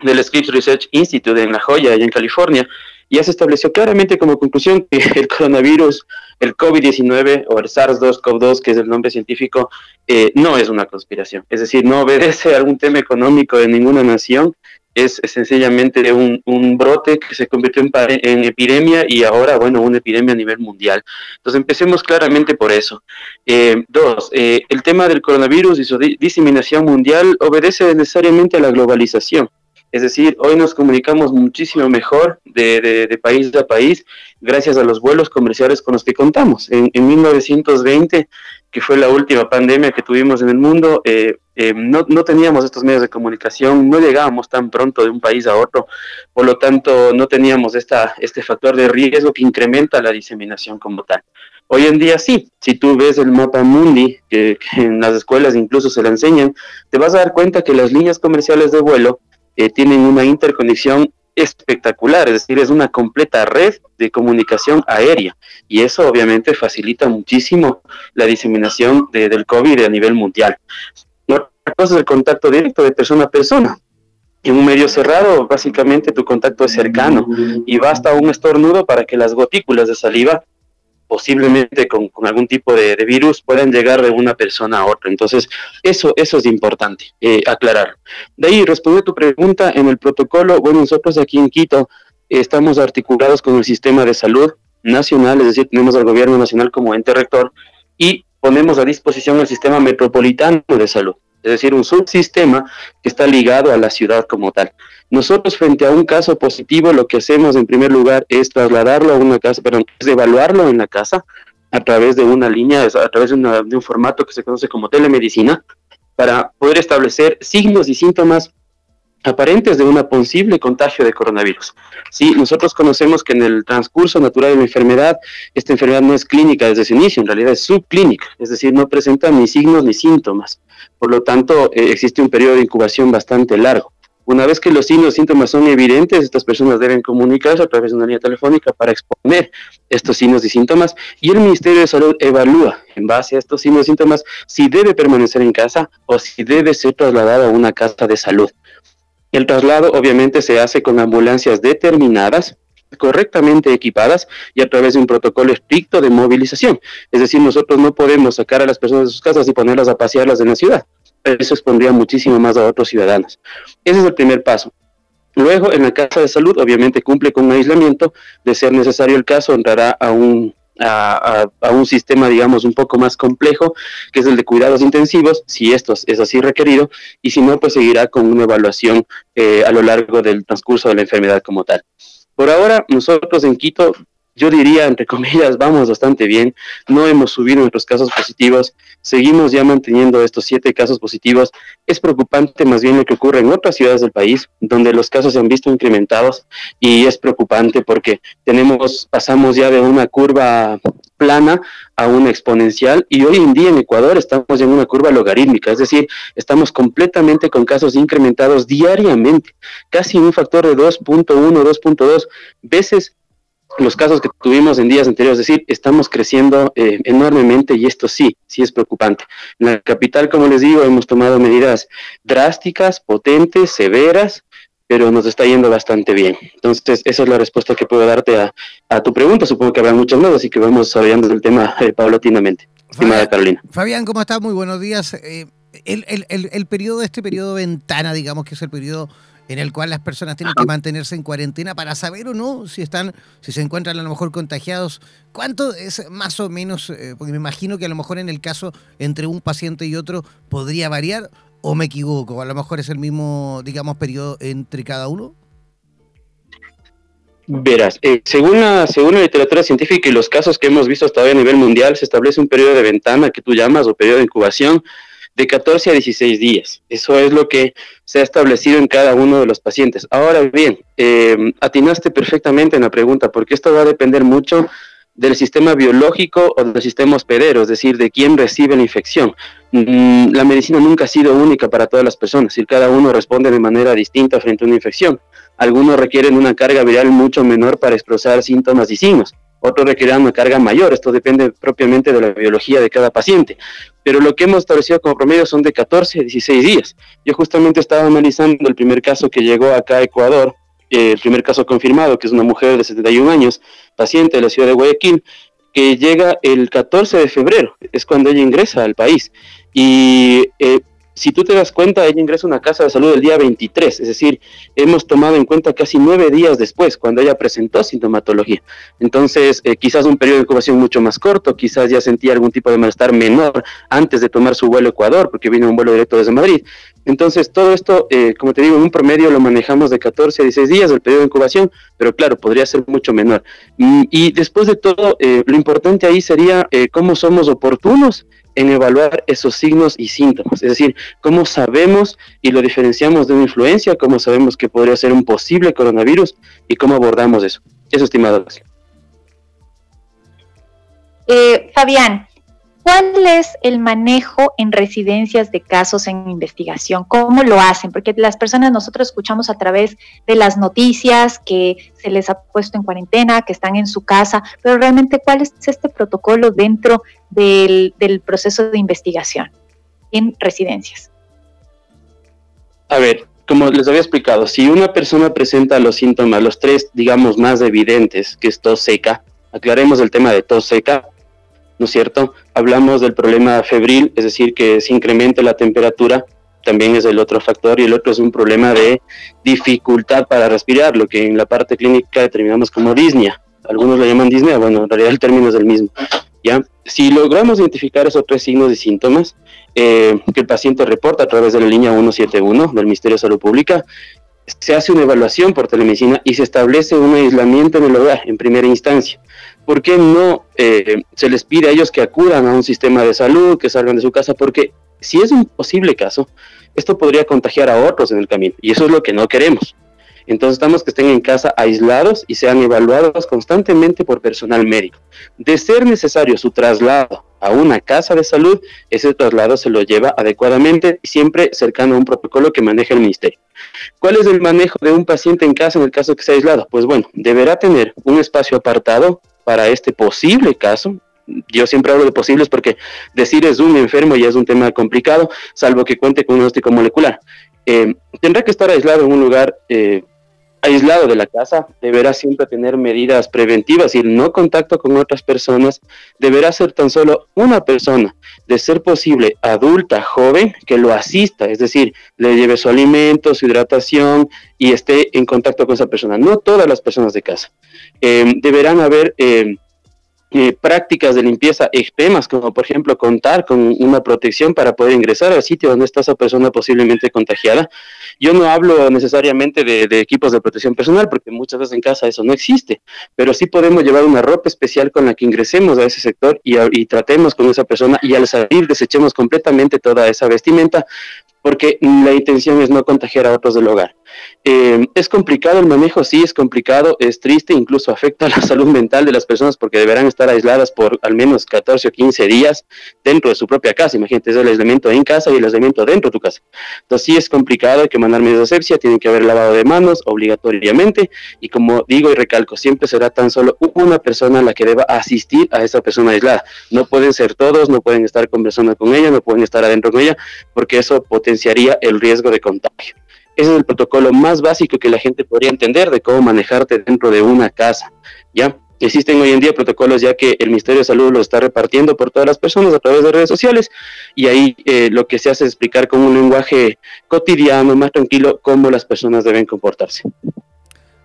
del Scripps Research Institute en La Joya, allá en California, ya se estableció claramente como conclusión que [LAUGHS] el coronavirus, el COVID-19 o el SARS-CoV-2, que es el nombre científico, eh, no es una conspiración. Es decir, no obedece a algún tema económico de ninguna nación, es, sencillamente un, un, brote que se convirtió en, epidemia y ahora, bueno, una epidemia a nivel mundial. Entonces, empecemos claramente por eso. Eh, dos, eh, el tema del coronavirus y su diseminación mundial obedece necesariamente a la globalización. Es decir, hoy nos comunicamos muchísimo mejor de, país a país gracias a los vuelos comerciales con los que contamos. En, 1920, que fue la última pandemia que tuvimos en el mundo, eh, eh, no, teníamos estos medios de comunicación, no llegábamos tan pronto de un país a otro, por lo tanto no teníamos esta, este factor de riesgo que incrementa la diseminación como tal. Hoy en día sí, si tú ves el mapa mundi, que, en las escuelas incluso se la enseñan, te vas a dar cuenta que las líneas comerciales de vuelo eh, tienen una interconexión espectacular, es decir, es una completa red de comunicación aérea y eso obviamente facilita muchísimo la diseminación del COVID a nivel mundial. Otra cosa es el contacto directo de persona a persona. En un medio cerrado, básicamente tu contacto es cercano y basta un estornudo para que las gotículas de saliva posiblemente con, algún tipo de, virus puedan llegar de una persona a otra. Entonces, eso, eso es importante eh, aclarar. De ahí, responde a tu pregunta en el protocolo. Bueno, nosotros aquí en Quito estamos articulados con el sistema de salud nacional, es decir, tenemos al gobierno nacional como ente rector y ponemos a disposición el sistema metropolitano de salud es decir, un subsistema que está ligado a la ciudad como tal. Nosotros frente a un caso positivo lo que hacemos en primer lugar es trasladarlo a una casa, perdón, es evaluarlo en la casa a través de una línea, a través de, de un formato que se conoce como telemedicina, para poder establecer signos y síntomas aparentes de un posible contagio de coronavirus. Sí, nosotros conocemos que en el transcurso natural de la enfermedad, esta enfermedad no es clínica desde su inicio, en realidad es subclínica, es decir, no presenta ni signos ni síntomas. Por lo tanto, eh, existe un periodo de incubación bastante largo. Una vez que los signos y síntomas son evidentes, estas personas deben comunicarse a través de una línea telefónica para exponer estos signos y síntomas y el Ministerio de Salud evalúa en base a estos signos y síntomas si debe permanecer en casa o si debe ser trasladado a una casa de salud. El traslado obviamente se hace con ambulancias determinadas, correctamente equipadas y a través de un protocolo estricto de movilización. Es decir, nosotros no podemos sacar a las personas de sus casas y ponerlas a pasearlas en la ciudad. Eso expondría muchísimo más a otros ciudadanos. Ese es el primer paso. Luego, en la casa de salud, obviamente cumple con un aislamiento. De ser necesario el caso, entrará a un a, un sistema, digamos, un poco más complejo, que es el de cuidados intensivos, si esto es así requerido, y si no, pues seguirá con una evaluación eh, a lo largo del transcurso de la enfermedad como tal. Por ahora, nosotros en Quito yo diría, entre [LAUGHS] comillas, vamos bastante bien. No hemos subido nuestros casos positivos. Seguimos ya manteniendo estos siete casos positivos. Es preocupante más bien lo que ocurre en otras ciudades del país, donde los casos se han visto incrementados y es preocupante porque tenemos, pasamos ya de una curva plana a una exponencial y hoy en día en Ecuador estamos en una curva logarítmica, es decir, estamos completamente con casos incrementados diariamente, casi un factor de 2.1, 2.2 veces los casos que tuvimos en días anteriores, es decir, estamos creciendo eh, enormemente y esto sí, sí es preocupante. En la capital, como les digo, hemos tomado medidas drásticas, potentes, severas, pero nos está yendo bastante bien. Entonces, esa es la respuesta que puedo darte a, tu pregunta. Supongo que habrá muchas más, así que vamos desarrollando el tema eh, paulatinamente. Estimada Carolina. Fabián, ¿cómo estás? Muy buenos días. Eh, el, el, el, el periodo, este periodo ventana, digamos que es el periodo en el cual las personas tienen que mantenerse en cuarentena para saber o no si están, si se encuentran a lo mejor contagiados. ¿Cuánto es más o menos? Eh, porque me imagino que a lo mejor en el caso entre un paciente y otro podría variar, o me equivoco, a lo mejor es el mismo, digamos, periodo entre cada uno. Verás, eh, según, la, según la literatura científica y los casos que hemos visto hasta hoy a nivel mundial, se establece un periodo de ventana que tú llamas o periodo de incubación de 14 a 16 días. Eso es lo que se ha establecido en cada uno de los pacientes. Ahora bien, eh, atinaste perfectamente en la pregunta, porque esto va a depender mucho del sistema biológico o del sistema hospedero, es decir, de quién recibe la infección. Mm, la medicina nunca ha sido única para todas las personas, y cada uno responde de manera distinta frente a una infección. Algunos requieren una carga viral mucho menor para expresar síntomas y signos otros requerirán una carga mayor. Esto depende propiamente de la biología de cada paciente. Pero lo que hemos establecido como promedio son de 14 a 16 días. Yo justamente estaba analizando el primer caso que llegó acá a Ecuador, eh, el primer caso confirmado, que es una mujer de 71 años, paciente de la ciudad de Guayaquil, que llega el 14 de febrero, es cuando ella ingresa al país. Y eh, si tú te das cuenta, ella ingresa a una casa de salud el día 23, es decir, hemos tomado en cuenta casi nueve días después, cuando ella presentó sintomatología. Entonces, eh, quizás un periodo de incubación mucho más corto, quizás ya sentía algún tipo de malestar menor antes de tomar su vuelo a Ecuador, porque vino un vuelo directo desde Madrid. Entonces, todo esto, eh, como te digo, en un promedio lo manejamos de 14 a 16 días el periodo de incubación, pero claro, podría ser mucho menor. Mm, y después de todo, eh, lo importante ahí sería cómo somos oportunos en evaluar esos signos y síntomas, es decir, cómo sabemos y lo diferenciamos de una influencia, cómo sabemos que podría ser un posible coronavirus y cómo abordamos eso. Eso, estimado. Eh, Fabián, ¿Cuál es el manejo en residencias de casos en investigación? ¿Cómo lo hacen? Porque las personas nosotros escuchamos a través de las noticias que se les ha puesto en cuarentena, que están en su casa, pero realmente ¿cuál es este protocolo dentro del, proceso de investigación en residencias? A ver, como les había explicado, si una persona presenta los síntomas, los tres, digamos, más evidentes, que es tos seca, aclaremos el tema de tos seca, ¿no es cierto? Hablamos del problema febril, es decir, que se incremente la temperatura, también es el otro factor, y el otro es un problema de dificultad para respirar, lo que en la parte clínica determinamos como disnea. Algunos lo llaman disnea, bueno, en realidad el término es el mismo. ¿ya? Si logramos identificar esos tres signos y síntomas eh, que el paciente reporta a través de la línea 171 del Ministerio de Salud Pública, se hace una evaluación por telemedicina y se establece un aislamiento en el hogar en primera instancia. ¿Por qué no eh, se les pide a ellos que acudan a un sistema de salud, que salgan de su casa? Porque si es un posible caso, esto podría contagiar a otros en el camino y eso es lo que no queremos. Entonces estamos que estén en casa aislados y sean evaluados constantemente por personal médico. De ser necesario su traslado a una casa de salud, ese traslado se lo lleva adecuadamente y siempre cercano a un protocolo que maneja el ministerio. ¿Cuál es el manejo de un paciente en casa en el caso que sea aislado? Pues bueno, deberá tener un espacio apartado para este posible caso, yo siempre hablo de posibles porque decir es un enfermo ya es un tema complicado, salvo que cuente con un diagnóstico molecular. Eh, tendrá que estar aislado en un lugar eh, aislado de la casa, deberá siempre tener medidas preventivas y no contacto con otras personas, deberá ser tan solo una persona, de ser posible adulta, joven, que lo asista, es decir, le lleve su alimento, su hidratación y esté en contacto con esa persona, no todas las personas de casa. Eh, deberán haber eh, prácticas de limpieza extremas, como por ejemplo contar con una protección para poder ingresar al sitio donde está esa persona posiblemente contagiada. Yo no hablo necesariamente de, equipos de protección personal, porque muchas veces en casa eso no existe, pero sí podemos llevar una ropa especial con la que ingresemos a ese sector y tratemos con esa persona y al salir desechemos completamente toda esa vestimenta porque la intención es no contagiar a otros del hogar. Eh, es complicado el manejo, sí, es complicado, es triste, incluso afecta a [LAUGHS] la salud mental de las personas porque deberán estar aisladas por al menos 14 o 15 días dentro de su propia casa. Imagínate, es el aislamiento en casa y el aislamiento dentro de tu casa. Entonces sí es complicado, hay que mandar medidas de asepsia, tiene que haber lavado de manos obligatoriamente y como digo y recalco, siempre será tan solo una persona la que deba asistir a esa persona aislada. No pueden ser todos, no pueden estar conversando con ella, no pueden estar adentro con ella porque eso potenciaría el riesgo de contagio. Ese es el protocolo más básico que la gente podría entender de cómo manejarte dentro de una casa, ¿ya? Existen hoy en día protocolos ya que el Ministerio de Salud los está repartiendo por todas las personas a través de redes sociales y ahí eh, lo que se hace es explicar con un lenguaje cotidiano, más tranquilo, cómo las personas deben comportarse.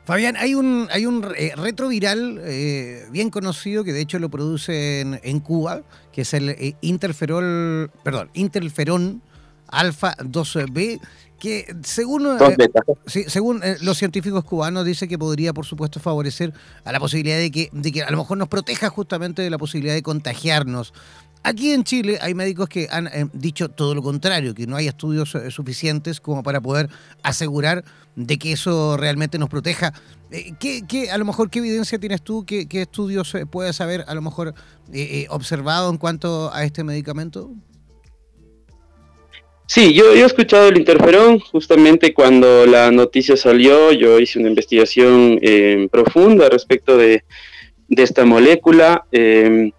Fabián, hay un, hay un eh, retroviral eh, bien conocido que de hecho lo produce en, Cuba, que es el interferol, perdón, interferón alfa 2B, que según, eh, según eh, los científicos cubanos dice que podría, por supuesto, favorecer a la posibilidad de que, de que a lo mejor nos proteja justamente de la posibilidad de contagiarnos. Aquí en Chile hay médicos que han eh, dicho todo lo contrario, que no hay estudios suficientes como para poder asegurar de que eso realmente nos proteja. ¿qué, qué, a lo mejor qué evidencia tienes tú? ¿Qué, qué estudios puedes haber a lo mejor observado en cuanto a este medicamento? Sí, yo, he escuchado el interferón justamente cuando la noticia salió, yo hice una investigación eh, profunda respecto de, esta molécula em,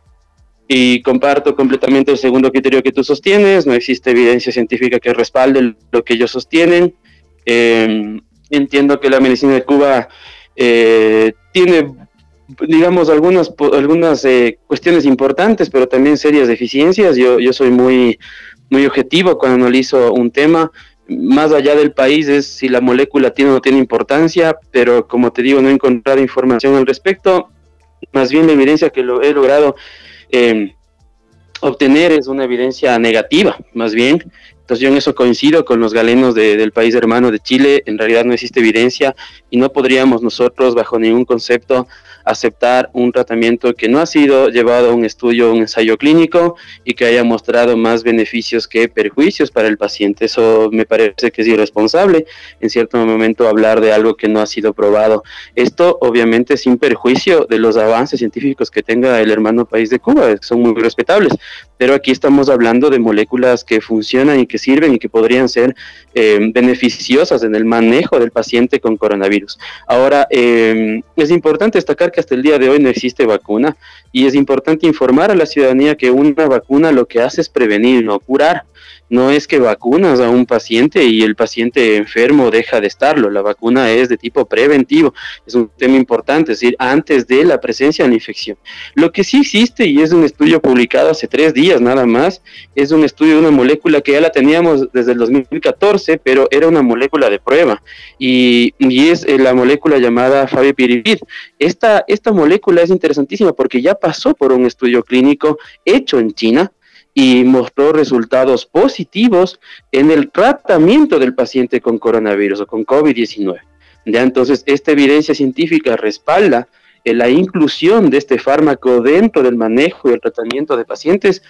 y comparto completamente el segundo criterio que tú sostienes, no existe evidencia científica que respalde lo que ellos sostienen. Em, entiendo que la medicina de Cuba eh, tiene digamos, algunas, algunas eh, cuestiones importantes, pero también serias deficiencias. Yo, yo soy muy, muy objetivo cuando analizo un tema. Más allá del país es si la molécula tiene o no tiene importancia, pero como te digo, no he encontrado información al respecto. Más bien la evidencia que lo he logrado eh, obtener es una evidencia negativa, más bien. Entonces yo en eso coincido con los galenos del país hermano de Chile. En realidad no existe evidencia y no podríamos nosotros bajo ningún concepto aceptar un tratamiento que no ha sido llevado a un estudio, un ensayo clínico y que haya mostrado más beneficios que perjuicios para el paciente. Eso me parece que es irresponsable en cierto momento hablar de algo que no ha sido probado. Esto obviamente sin perjuicio de los avances científicos que tenga el hermano país de Cuba, que son muy respetables, pero aquí estamos hablando de moléculas que funcionan y que sirven y que podrían ser eh, beneficiosas en el manejo del paciente con coronavirus. Ahora, eh, es importante destacar que hasta el día de hoy no existe vacuna y es importante informar a la ciudadanía que una vacuna lo que hace es prevenir, no curar. No es que vacunas a un paciente y el paciente enfermo deja de estarlo. La vacuna es de tipo preventivo. Es un tema importante, es decir, antes de la presencia de la infección. Lo que sí existe, y es un estudio publicado hace tres días nada más, es un estudio de una molécula que ya la teníamos desde el 2014, pero era una molécula de prueba. Y, y es eh, la molécula llamada favipiravir. Esta, esta molécula es interesantísima porque ya pasó por un estudio clínico hecho en China y mostró resultados positivos en el tratamiento del paciente con coronavirus o con COVID-19. Ya entonces, esta evidencia científica respalda la inclusión de este fármaco dentro del manejo y el tratamiento de pacientes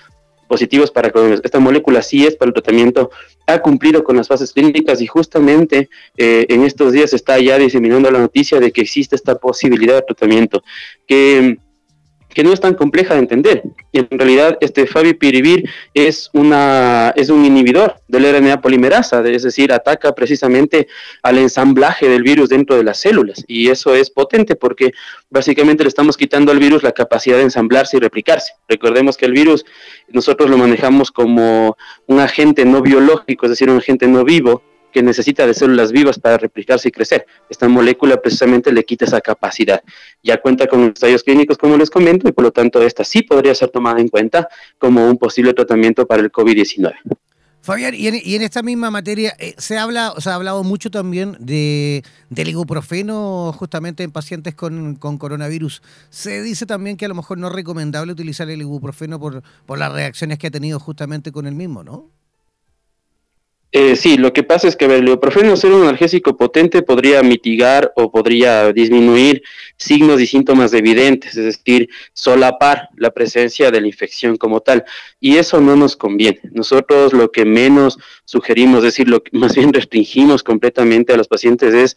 positivos para coronavirus. Esta molécula sí es para el tratamiento, ha cumplido con las fases clínicas y justamente eh, en estos días está ya diseminando la noticia de que existe esta posibilidad de tratamiento que que no es tan compleja de entender. Y en realidad, este Favipiravir es, una, es un inhibidor del RNA polimerasa, es decir, ataca precisamente al ensamblaje del virus dentro de las células. Y eso es potente porque básicamente le estamos quitando al virus la capacidad de ensamblarse y replicarse. Recordemos que el virus nosotros lo manejamos como un agente no biológico, es decir, un agente no vivo, que necesita de células vivas para replicarse y crecer. Esta molécula precisamente le quita esa capacidad. Ya cuenta con ensayos clínicos, como les comento, y por lo tanto esta sí podría ser tomada en cuenta como un posible tratamiento para el COVID-19. Fabián, y en, esta misma materia eh, se habla, se ha hablado mucho también de, del ibuprofeno justamente en pacientes con, con, coronavirus. Se dice también que a lo mejor no es recomendable utilizar el ibuprofeno por, por las reacciones que ha tenido justamente con el mismo, ¿no? Eh, sí, lo que pasa es que el ibuprofeno, ser un analgésico potente, podría mitigar o podría disminuir signos y síntomas evidentes, es decir, solapar la presencia de la infección como tal. Y eso no nos conviene. Nosotros lo que menos sugerimos, es decir, lo que más bien restringimos completamente a los pacientes es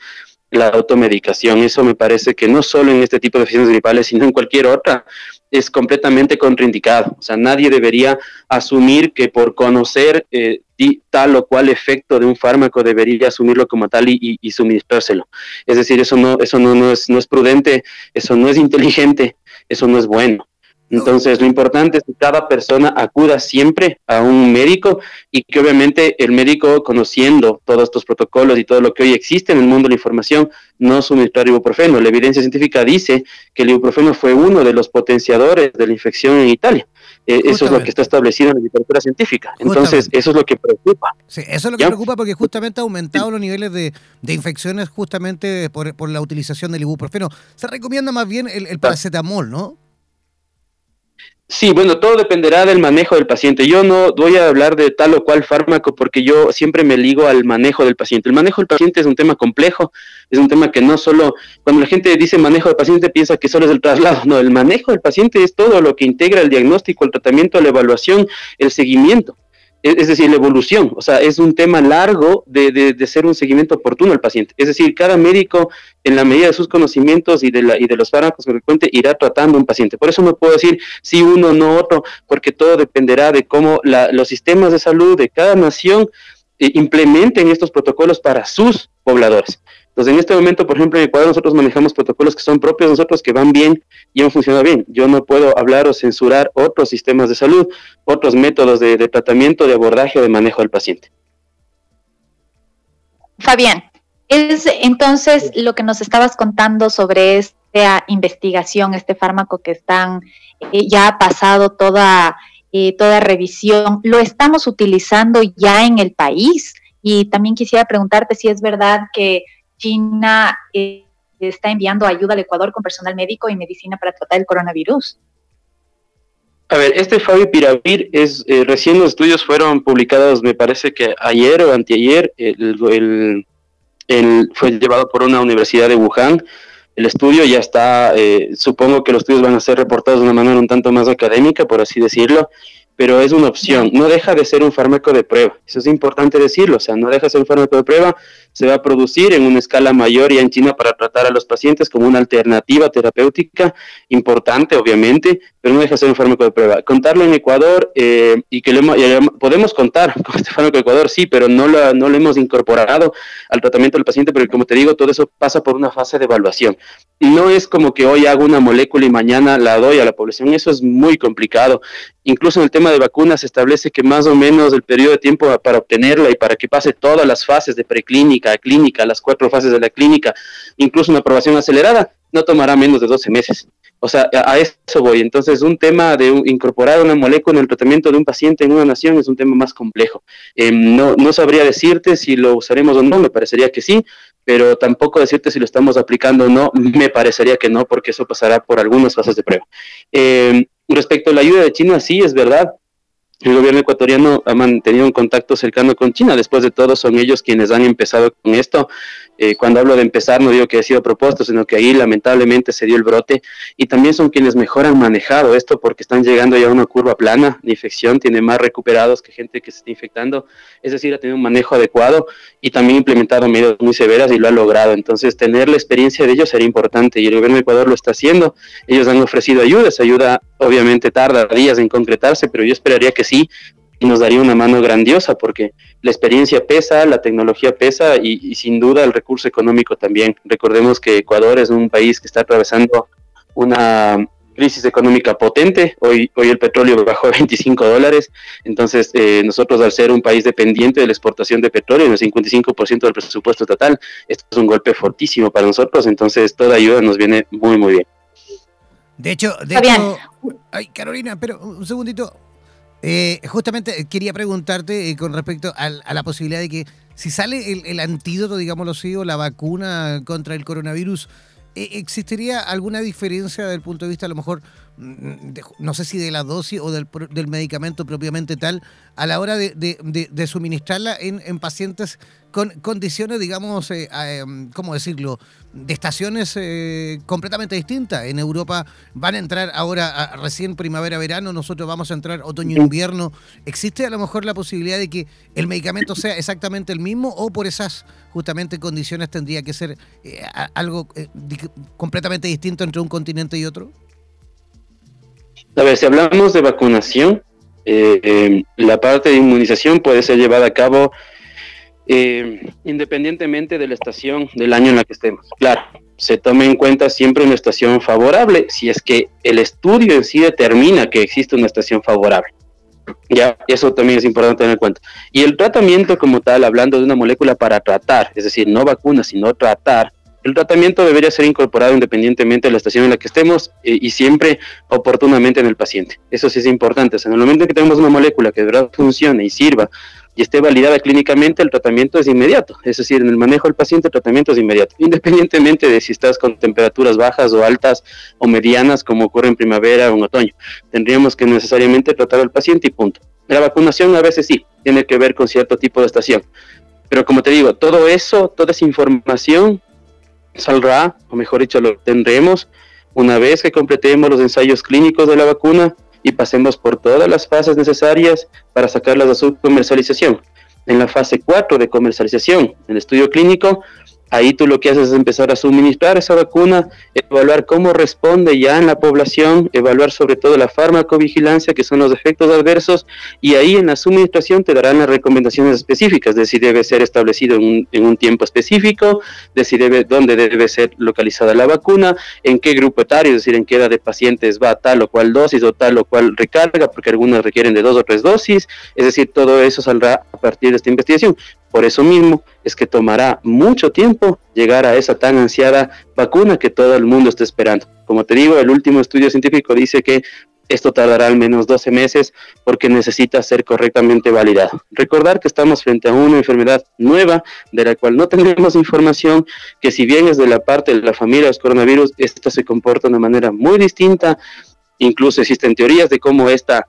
la automedicación. Eso me parece que no solo en este tipo de infecciones gripales, sino en cualquier otra, es completamente contraindicado. O sea, nadie debería asumir que por conocer eh, tal o cual efecto de un fármaco debería asumirlo como tal y, y, suministrárselo. Es decir, eso no, eso no, no, es, no es prudente, eso no es inteligente, eso no es bueno. Entonces, lo importante es que cada persona acuda siempre a un médico y que obviamente el médico, conociendo todos estos protocolos y todo lo que hoy existe en el mundo de la información, no suministrar ibuprofeno. La evidencia científica dice que el ibuprofeno fue uno de los potenciadores de la infección en Italia. Eh, eso es lo que está establecido en la literatura científica. Entonces, eso es lo que preocupa. Sí, eso es lo que preocupa porque justamente ha aumentado los niveles de, infecciones justamente por, la utilización del ibuprofeno. Se recomienda más bien el paracetamol, ¿no? Sí, bueno, todo dependerá del manejo del paciente. Yo no voy a hablar de tal o cual fármaco porque yo siempre me ligo al manejo del paciente. El manejo del paciente es un tema complejo, es un tema que no solo, cuando la gente dice manejo del paciente piensa que solo es el traslado, no, el manejo del paciente es todo lo que integra el diagnóstico, el tratamiento, la evaluación, el seguimiento es decir, la evolución, o sea, es un tema largo de, de, ser un seguimiento oportuno al paciente. Es decir, cada médico, en la medida de sus conocimientos y de, la, y de los fármacos que cuente, irá tratando un paciente. Por eso no puedo decir si uno, no otro, porque todo dependerá de cómo los sistemas de salud de cada nación eh, implementen estos protocolos para sus pobladores. Entonces, en este momento, por ejemplo, en Ecuador nosotros manejamos protocolos que son propios de nosotros, que van bien y han funcionado bien. Yo no puedo hablar o censurar otros sistemas de salud, otros métodos de, tratamiento, de abordaje o de manejo del paciente. Fabián, es entonces lo que nos estabas contando sobre esta investigación, este fármaco que están eh, ya ha pasado toda eh, toda revisión, lo estamos utilizando ya en el país. Y también quisiera preguntarte si es verdad que China eh, está enviando ayuda al Ecuador con personal médico y medicina para tratar el coronavirus. A ver, este Favipiravir es, eh, recién los estudios fueron publicados, me parece que ayer o anteayer, el, fue llevado por una universidad de Wuhan. El estudio ya está, eh, supongo que los estudios van a ser reportados de una manera un tanto más académica, por así decirlo, pero es una opción. No deja de ser un fármaco de prueba. Eso es importante decirlo. O sea, no deja de ser un fármaco de prueba. Se va a producir en una escala mayor ya en China para tratar a los pacientes como una alternativa terapéutica importante, obviamente, pero no deja de ser un fármaco de prueba. Contarlo en Ecuador eh, y que podemos contar [LAUGHS] con este fármaco de Ecuador, sí, pero no lo, no lo hemos incorporado al tratamiento del paciente, pero como te digo, todo eso pasa por una fase de evaluación. No es como que hoy hago una molécula y mañana la doy a la población. Eso es muy complicado. Incluso en el tema de vacunas se establece que más o menos el periodo de tiempo para obtenerla y para que pase todas las fases de preclínica, clínica, las cuatro fases de la clínica, incluso una aprobación acelerada, no tomará menos de 12 meses. O sea, a, eso voy. Entonces, un tema de incorporar una molécula en el tratamiento de un paciente en una nación es un tema más complejo. Em, no, no sabría decirte si lo usaremos o no, me parecería que sí, pero tampoco decirte si lo estamos aplicando o no, me parecería que no, porque eso pasará por algunas fases de prueba. Eh, Respecto a la ayuda de China, sí, es verdad. El gobierno ecuatoriano ha mantenido un contacto cercano con China. Después de todo, son ellos quienes han empezado con esto. Eh, cuando hablo de empezar, no digo que haya sido propuesto, sino que ahí lamentablemente se dio el brote y también son quienes mejor han manejado esto porque están llegando ya a una curva plana de infección, tiene más recuperados que gente que se está infectando, es decir, ha tenido un manejo adecuado y también implementado medidas muy severas y lo ha logrado. Entonces, tener la experiencia de ellos sería importante y el gobierno de Ecuador lo está haciendo. Ellos han ofrecido ayuda, esa ayuda obviamente tarda días en concretarse, pero yo esperaría que sí, y nos daría una mano grandiosa porque la experiencia pesa, la tecnología pesa y, sin duda el recurso económico también. Recordemos que Ecuador es un país que está atravesando una crisis económica potente. Hoy, hoy el petróleo bajó [LAUGHS] a 25 dólares. Entonces, eh, nosotros al ser un país dependiente de la exportación de petróleo, en el 55% del presupuesto estatal, esto es un golpe fortísimo para nosotros. Entonces, toda ayuda nos viene muy, muy bien. De hecho, de hecho, ay, Carolina, pero un segundito. Eh, justamente quería preguntarte eh, con respecto a, la posibilidad de que si sale el, antídoto, digámoslo así, o la vacuna contra el coronavirus, eh, ¿existiría alguna diferencia desde el punto de vista a lo mejor Mm, no sé si de la dosis o del, del medicamento propiamente tal, a la hora de, de, suministrarla en, en, pacientes con condiciones, digamos, eh, em, ¿cómo decirlo?, de estaciones eh, completamente distintas. En Europa van a entrar ahora recién primavera-verano, nosotros vamos a entrar otoño-invierno. ¿Existe a lo mejor la posibilidad de que el medicamento sea exactamente el mismo o por esas justamente condiciones tendría que ser eh, algo completamente distinto entre un continente y otro? A ver, si hablamos de vacunación, eh, em, la parte de inmunización puede ser llevada a cabo eh, independientemente de la estación del año en la que estemos. Claro, se tome en cuenta siempre una estación favorable, si es que el estudio en sí determina que existe una estación favorable. Ya, eso también es importante tener en cuenta. Y el tratamiento como tal, hablando de una molécula para tratar, es decir, no vacuna, sino tratar, el tratamiento debería ser incorporado independientemente de la estación en la que estemos eh, y siempre oportunamente en el paciente. Eso sí es importante. En el momento en que tenemos una molécula que de verdad funcione y sirva y esté validada clínicamente, el tratamiento es inmediato. Es decir, en el manejo del paciente el tratamiento es inmediato, independientemente de si estás con temperaturas bajas o altas o medianas, como ocurre en primavera o en otoño. Tendríamos que necesariamente tratar al paciente y punto. La vacunación a veces sí, tiene que ver con cierto tipo de estación. Pero como te digo, todo eso, toda esa información saldrá, o mejor dicho, lo tendremos una vez que completemos los ensayos clínicos de la vacuna y pasemos por todas las fases necesarias para sacarlas a su comercialización. En la fase 4 de comercialización, el estudio clínico, Ahí tú lo que haces es empezar a suministrar esa vacuna, evaluar cómo responde ya en la población, evaluar sobre todo la farmacovigilancia, que son los efectos adversos, y ahí en la suministración te darán las recomendaciones específicas de si debe ser establecido en un, tiempo específico, de si dónde debe ser localizada la vacuna, en qué grupo etario, es decir, en qué edad de pacientes va tal o cual dosis o tal o cual recarga, porque algunas requieren de dos o tres dosis, es decir, todo eso saldrá a partir de esta investigación. Por eso mismo es que tomará mucho tiempo llegar a esa tan ansiada vacuna que todo el mundo está esperando. Como te digo, el último estudio científico dice que esto tardará al menos 12 meses porque necesita ser correctamente validado. Recordar que estamos frente a una enfermedad nueva de la cual no tenemos información, que si bien es de la parte de la familia de los coronavirus, esta se comporta de una manera muy distinta. Incluso existen teorías de cómo esta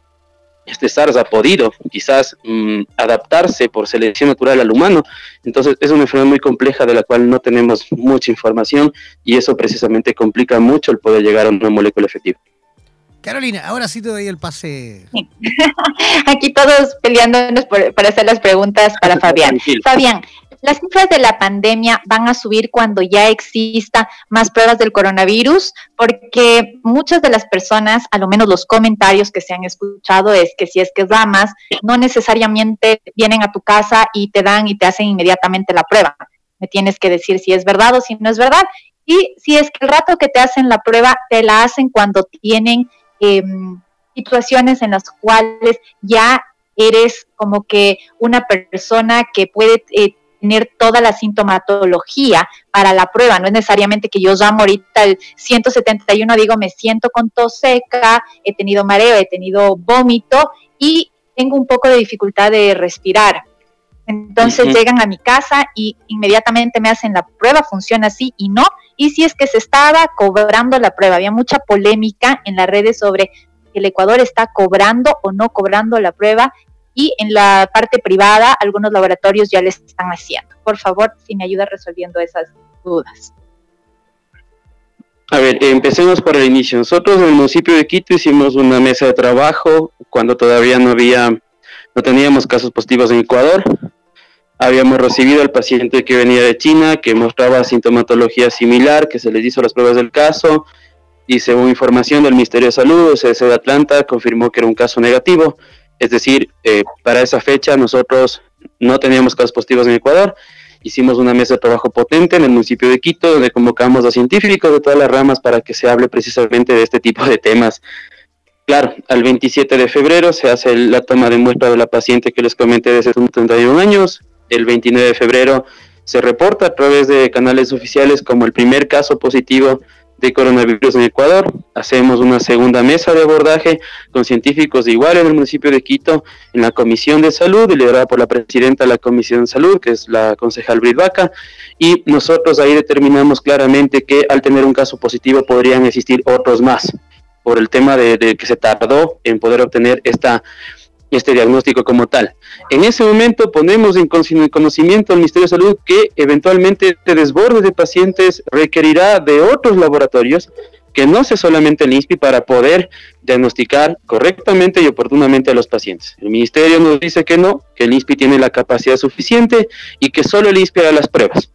este SARS ha podido quizás mm, adaptarse por selección natural al humano. Entonces es una enfermedad muy compleja de la cual no tenemos mucha información y eso precisamente complica mucho el poder llegar a una molécula efectiva. Carolina, ahora sí te doy el pase. [LAUGHS] Aquí todos peleándonos para hacer las preguntas para [LAUGHS] Fabián. Fabián, las cifras de la pandemia van a subir cuando ya exista más pruebas del coronavirus, porque muchas de las personas, a lo menos los comentarios que se han escuchado, es que si es que damas, no necesariamente vienen a tu casa y te dan y te hacen inmediatamente la prueba. Me tienes que decir si es verdad o si no es verdad. Y si es que el rato que te hacen la prueba, te la hacen cuando tienen em, situaciones en las cuales ya eres como que una persona que puede eh, tener toda la sintomatología para la prueba. No es necesariamente que yo llamo ahorita el 171, digo, me siento con tos seca, he tenido mareo, he tenido vómito y tengo un poco de dificultad de respirar. Entonces llegan a mi casa y inmediatamente me hacen la prueba, funciona así y no. Y si es que se estaba cobrando la prueba, había mucha polémica en las redes sobre el Ecuador está cobrando o no cobrando la prueba y en la parte privada algunos laboratorios ya les están haciendo. Por favor, si me ayuda resolviendo esas dudas. A ver, empecemos por el inicio. Nosotros en el municipio de Quito hicimos una mesa de trabajo cuando todavía no había, no teníamos casos positivos en Ecuador. Habíamos recibido al paciente que venía de China, que mostraba sintomatología similar, que se les hizo las pruebas del caso y según información del Ministerio de Salud, CDC de Atlanta confirmó que era un caso negativo. Es decir, eh, para esa fecha nosotros no teníamos casos positivos en Ecuador hicimos una mesa de trabajo potente en el municipio de Quito, donde convocamos a científicos de todas las ramas para que se hable precisamente de este tipo de temas. Claro, al 27 de febrero se hace la toma de muestra de la paciente que les comenté de 71 años. El 29 de febrero se reporta a través de canales oficiales como el primer caso positivo de coronavirus en Ecuador. Hacemos una segunda mesa de abordaje con científicos de igual en el municipio de Quito, en la Comisión de Salud, liderada por la presidenta de la Comisión de Salud, que es la concejal Brit Vaca, y nosotros ahí determinamos claramente que al tener un caso positivo podrían existir otros más, por el tema de, de que se tardó en poder obtener esta este diagnóstico como tal. En ese momento ponemos en conocimiento al Ministerio de Salud que eventualmente este desborde de pacientes requerirá de otros laboratorios que no sea solamente el INSPI para poder diagnosticar correctamente y oportunamente a los pacientes. El ministerio nos dice que no, que el INSPI tiene la capacidad suficiente y que solo el INSPI haga las pruebas.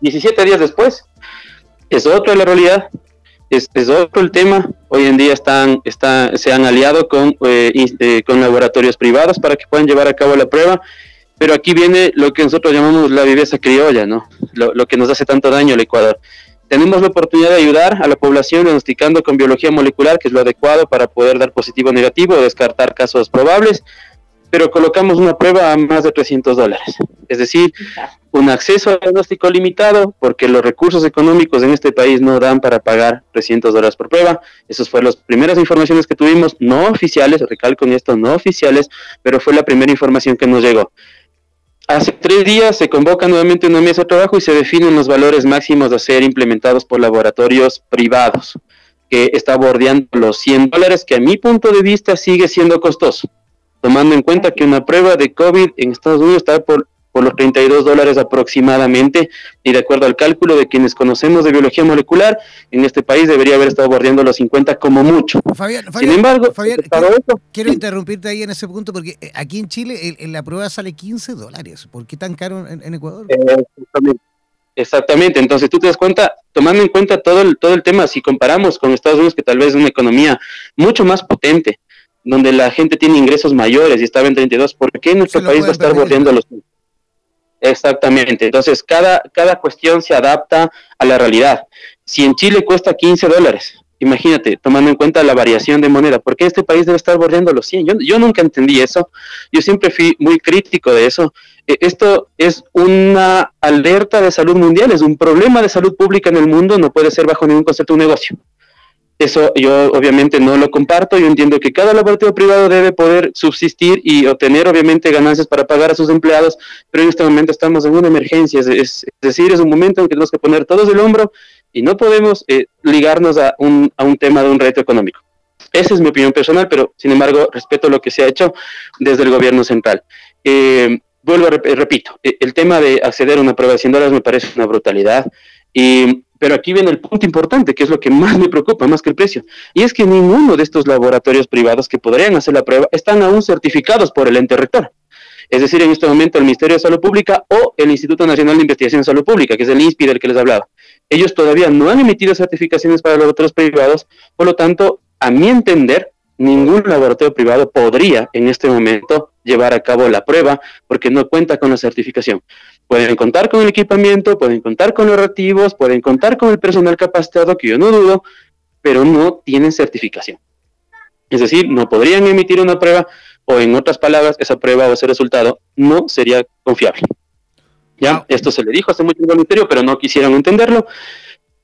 17 días después, es otra la realidad, es, otro el tema. Hoy en día están, está, se han aliado con, eh, eh, con laboratorios privados para que puedan llevar a cabo la prueba. Pero aquí viene lo que nosotros llamamos la viveza criolla, ¿no? Lo, lo que nos hace tanto daño al Ecuador. Tenemos la oportunidad de ayudar a la población diagnosticando con biología molecular, que es lo adecuado para poder dar positivo o negativo, descartar casos probables, pero colocamos una prueba a más de 300 dólares. Es decir, un acceso diagnóstico limitado, porque los recursos económicos en este país no dan para pagar 300 dólares por prueba. Esas fueron las primeras informaciones que tuvimos, no oficiales, recalco en esto, no oficiales, pero fue la primera información que nos llegó. Hace tres días se convoca nuevamente una mesa de trabajo y se definen los valores máximos a ser implementados por laboratorios privados, que está bordeando los 100 dólares, que a mi punto de vista sigue siendo costoso tomando en cuenta que una prueba de COVID en Estados Unidos está por, por los 32 dólares aproximadamente, y de acuerdo al cálculo de quienes conocemos de biología molecular, en este país debería haber estado bordeando los 50 como mucho. Fabián, Sin embargo, quiero, quiero, interrumpirte ahí en ese punto, porque eh, aquí en Chile la prueba sale 15 dólares. ¿Por qué tan caro en, Ecuador? exactamente. Exactamente, entonces tú te das cuenta, tomando en cuenta todo el, todo el tema, si comparamos con Estados Unidos, que tal vez es una economía mucho más potente, donde la gente tiene ingresos mayores y estaba en 32, ¿por qué nuestro país va a estar bordeando los... Exactamente, entonces cada, cada cuestión se adapta a la realidad. Si en Chile cuesta 15 dólares, imagínate, tomando en cuenta la variación de moneda, ¿por qué este país debe estar bordeando los 100? Yo, yo nunca entendí eso, yo siempre fui muy crítico de eso. E, esto es una alerta de salud mundial, es un problema de salud pública en el mundo, no puede ser bajo ningún concepto un negocio. Eso yo obviamente no lo comparto. Yo entiendo que cada laboratorio privado debe poder subsistir y obtener obviamente ganancias para pagar a sus empleados, pero en este momento estamos en una emergencia. Es, decir, es un momento en que tenemos que poner todos el hombro y no podemos eh, ligarnos a un, a un tema de un reto económico. Esa es mi opinión personal, pero sin embargo respeto lo que se ha hecho desde el gobierno central. Eh, vuelvo a repito, eh, el tema de acceder a una prueba de 100 dólares me parece una brutalidad. Y pero aquí viene el punto importante, que es lo que más me preocupa, más que el precio. Y es que ninguno de estos laboratorios privados que podrían hacer la prueba están aún certificados por el ente rector. Es decir, en este momento el Ministerio de Salud Pública o el Instituto Nacional de Investigación de Salud Pública, que es el INSPI del que les hablaba. Ellos todavía no han emitido certificaciones para laboratorios privados, por lo tanto, a mi entender, ningún laboratorio privado podría en este momento llevar a cabo la prueba porque no cuenta con la certificación. Pueden contar con el equipamiento, pueden contar con los reactivos, pueden contar con el personal capacitado, que yo no dudo, pero no tienen certificación. Es decir, no podrían emitir una prueba o en otras palabras, esa prueba o ese resultado no sería confiable. Ya, esto se le dijo hace mucho tiempo al ministerio, pero no quisieron entenderlo.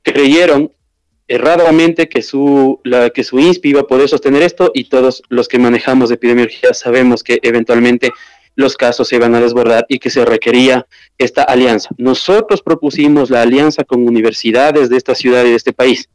Creyeron erradamente que su, la, que su INSPI iba a poder sostener esto y todos los que manejamos epidemiología sabemos que eventualmente los casos se iban a desbordar y que se requería esta alianza. Nosotros propusimos la alianza con universidades de esta ciudad y de este país.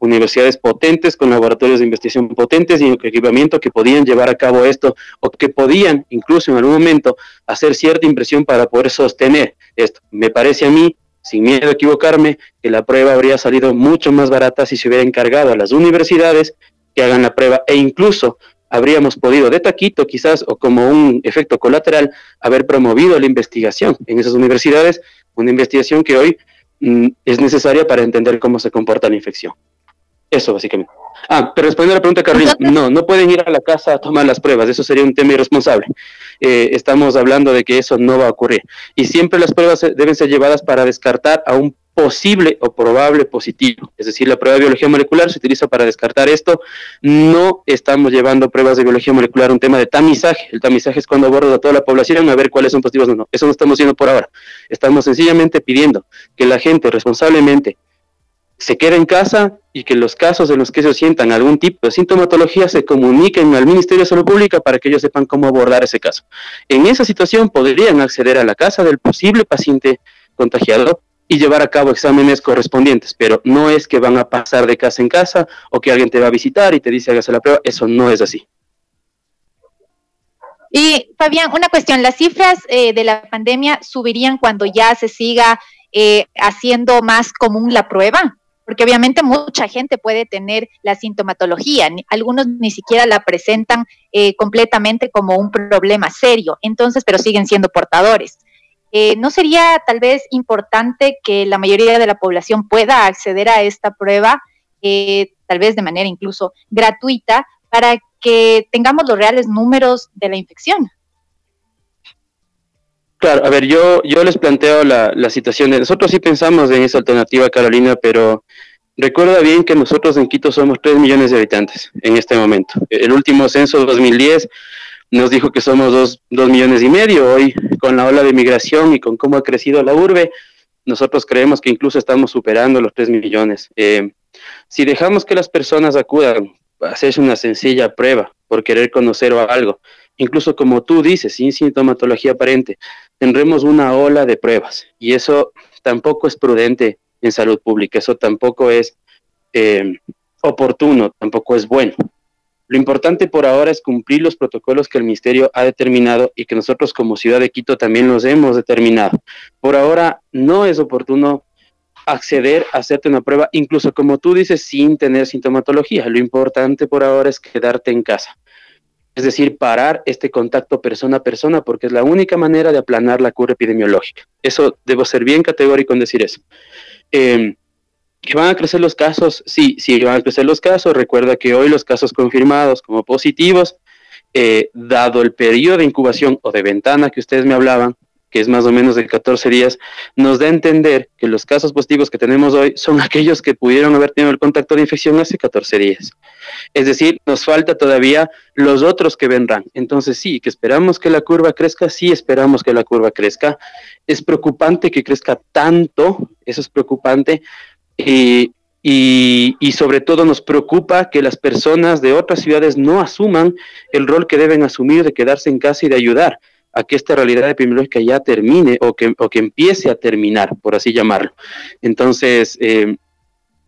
universidades potentes, con laboratorios de investigación potentes y equipamiento que podían llevar a cabo esto o que podían incluso en algún momento hacer cierta impresión para poder sostener esto. Me parece a mí, sin miedo a equivocarme, que la prueba habría salido mucho más barata si se hubiera encargado a las universidades que hagan la prueba e incluso habríamos podido de taquito quizás o como un efecto colateral haber promovido la investigación en esas universidades, una investigación que hoy mm, es necesaria para entender cómo se comporta la infección. Eso básicamente. Ah, pero respondiendo a la pregunta, Carolina, no, no pueden ir a la casa a tomar las pruebas, eso sería un tema irresponsable. Eh, estamos hablando de que eso no va a ocurrir. Y siempre las pruebas deben ser llevadas para descartar a un posible o probable positivo. Es decir, la prueba de biología molecular se utiliza para descartar esto. No estamos llevando pruebas de biología molecular, un tema de tamizaje. El tamizaje es cuando aborda a toda la población a ver cuáles son positivos o no. Eso no estamos haciendo por ahora. Estamos sencillamente pidiendo que la gente responsablemente se quede en casa y que los casos en los que se sientan algún tipo de sintomatología se comuniquen al Ministerio de Salud Pública para que ellos sepan cómo abordar ese caso. En esa situación podrían acceder a la casa del posible paciente contagiado y llevar a cabo exámenes correspondientes, pero no es que van a pasar de casa en casa o que alguien te va a visitar y te dice hágase la prueba, eso no es así. Y Fabián, una cuestión, las cifras eh, de la pandemia subirían cuando ya se siga eh, haciendo más común la prueba, porque obviamente mucha gente puede tener la sintomatología, algunos ni siquiera la presentan eh, completamente como un problema serio, entonces, pero siguen siendo portadores. Eh, ¿no sería tal vez importante que la mayoría de la población pueda acceder a esta prueba, eh, tal vez de manera incluso gratuita, para que tengamos los reales números de la infección? Claro, a ver, yo, yo les planteo la, la situación. De, nosotros sí pensamos en esa alternativa, Carolina, pero recuerda bien que nosotros en Quito somos 3 millones de habitantes en este momento. El último censo 2010 nos dijo que somos dos, dos millones y medio. Hoy, con la ola de migración y con cómo ha crecido la urbe, nosotros creemos que incluso estamos superando los tres millones. Eh, si dejamos que las personas acudan a hacerse una sencilla prueba por querer conocer algo, incluso como tú dices, sin sintomatología aparente, tendremos una ola de pruebas y eso tampoco es prudente en salud pública, eso tampoco es eh, oportuno, tampoco es bueno. Lo importante por ahora es cumplir los protocolos que el Ministerio ha determinado y que nosotros como Ciudad de Quito también los hemos determinado. Por ahora no es oportuno acceder a hacerte una prueba, incluso como tú dices, sin tener sintomatología. Lo importante por ahora es quedarte en casa. Es decir, parar este contacto persona a persona, porque es la única manera de aplanar la curva epidemiológica. Eso debo ser bien categórico en decir eso. Eh, ¿Que van a crecer los casos? Sí, sí, van a crecer los casos. Recuerda que hoy los casos confirmados como positivos, eh, dado el periodo de incubación o de ventana que ustedes me hablaban, que es más o menos de 14 días, nos da a entender que los casos positivos que tenemos hoy son [LAUGHS] aquellos que pudieron haber tenido el contacto de infección hace 14 días. Es decir, nos falta todavía los otros que vendrán. Entonces sí, que esperamos que la curva crezca, sí esperamos que la curva crezca. Es preocupante que crezca tanto, eso es preocupante, y, y, sobre todo nos preocupa que las personas de otras ciudades no asuman el rol que deben asumir de quedarse en casa y de ayudar a que esta realidad epidemiológica ya termine o que, o que empiece a terminar, por así llamarlo. Entonces, eh,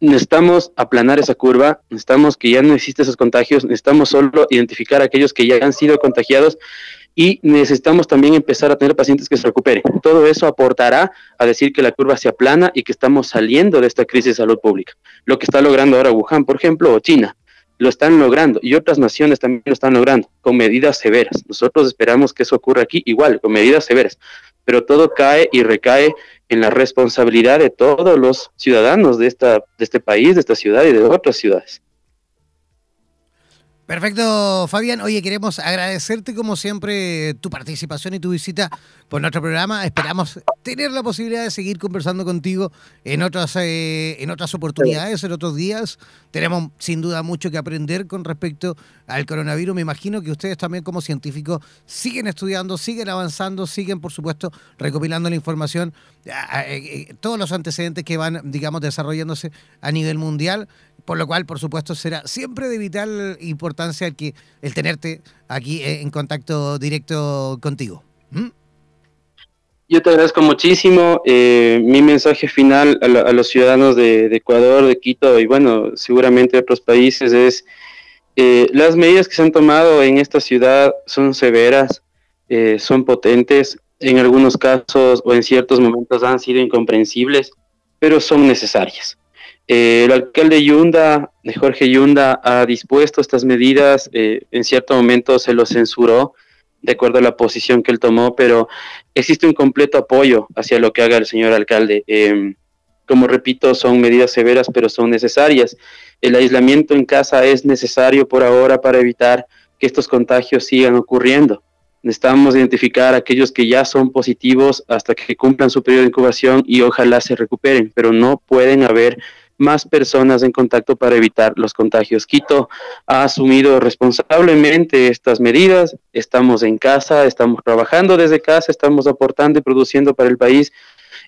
necesitamos aplanar esa curva, necesitamos que ya no existen esos contagios, necesitamos solo identificar a aquellos que ya han sido contagiados y necesitamos también empezar a tener pacientes que se recuperen. Todo eso aportará a decir que la curva se aplana y que estamos saliendo de esta crisis de salud pública. Lo que está logrando ahora Wuhan, por ejemplo, o China, lo están logrando y otras naciones también lo están logrando con medidas severas. Nosotros esperamos que eso ocurra aquí igual, con medidas severas, pero todo cae y recae en la responsabilidad de todos los ciudadanos de, esta, de este país, de esta ciudad y de otras ciudades. Perfecto, Fabián. Oye, queremos agradecerte como siempre tu participación y tu visita por nuestro programa. Esperamos tener la posibilidad de seguir conversando contigo en otras, eh, en otras oportunidades, en otros días. Tenemos sin duda mucho que aprender con respecto al coronavirus. Me imagino que ustedes también como científicos siguen estudiando, siguen avanzando, siguen por supuesto recopilando la información, eh, todos los antecedentes que van, digamos, desarrollándose a nivel mundial. Por lo cual, por supuesto, será siempre de vital importancia el, que, el tenerte aquí en contacto directo contigo. ¿Mm? Yo te agradezco muchísimo. Eh, mi mensaje final a, los ciudadanos de, Ecuador, de Quito y bueno, seguramente de otros países es, eh, las medidas que se han tomado en esta ciudad son severas, eh, son potentes, en algunos casos o en ciertos momentos han sido incomprensibles, pero son necesarias. El alcalde Yunda, Jorge Yunda, ha dispuesto estas medidas, en cierto momento se lo censuró, de acuerdo a la posición que él tomó, pero existe un completo apoyo hacia lo que haga el señor alcalde. Em, como repito, son medidas severas, pero son necesarias. El aislamiento en casa es necesario por ahora para evitar que estos contagios sigan ocurriendo. Necesitamos identificar a aquellos que ya son positivos hasta que cumplan su periodo de incubación y ojalá se recuperen, pero no pueden haber más personas en contacto para evitar los contagios. Quito ha asumido responsablemente estas medidas, estamos en casa, estamos trabajando desde casa, estamos aportando y produciendo para el país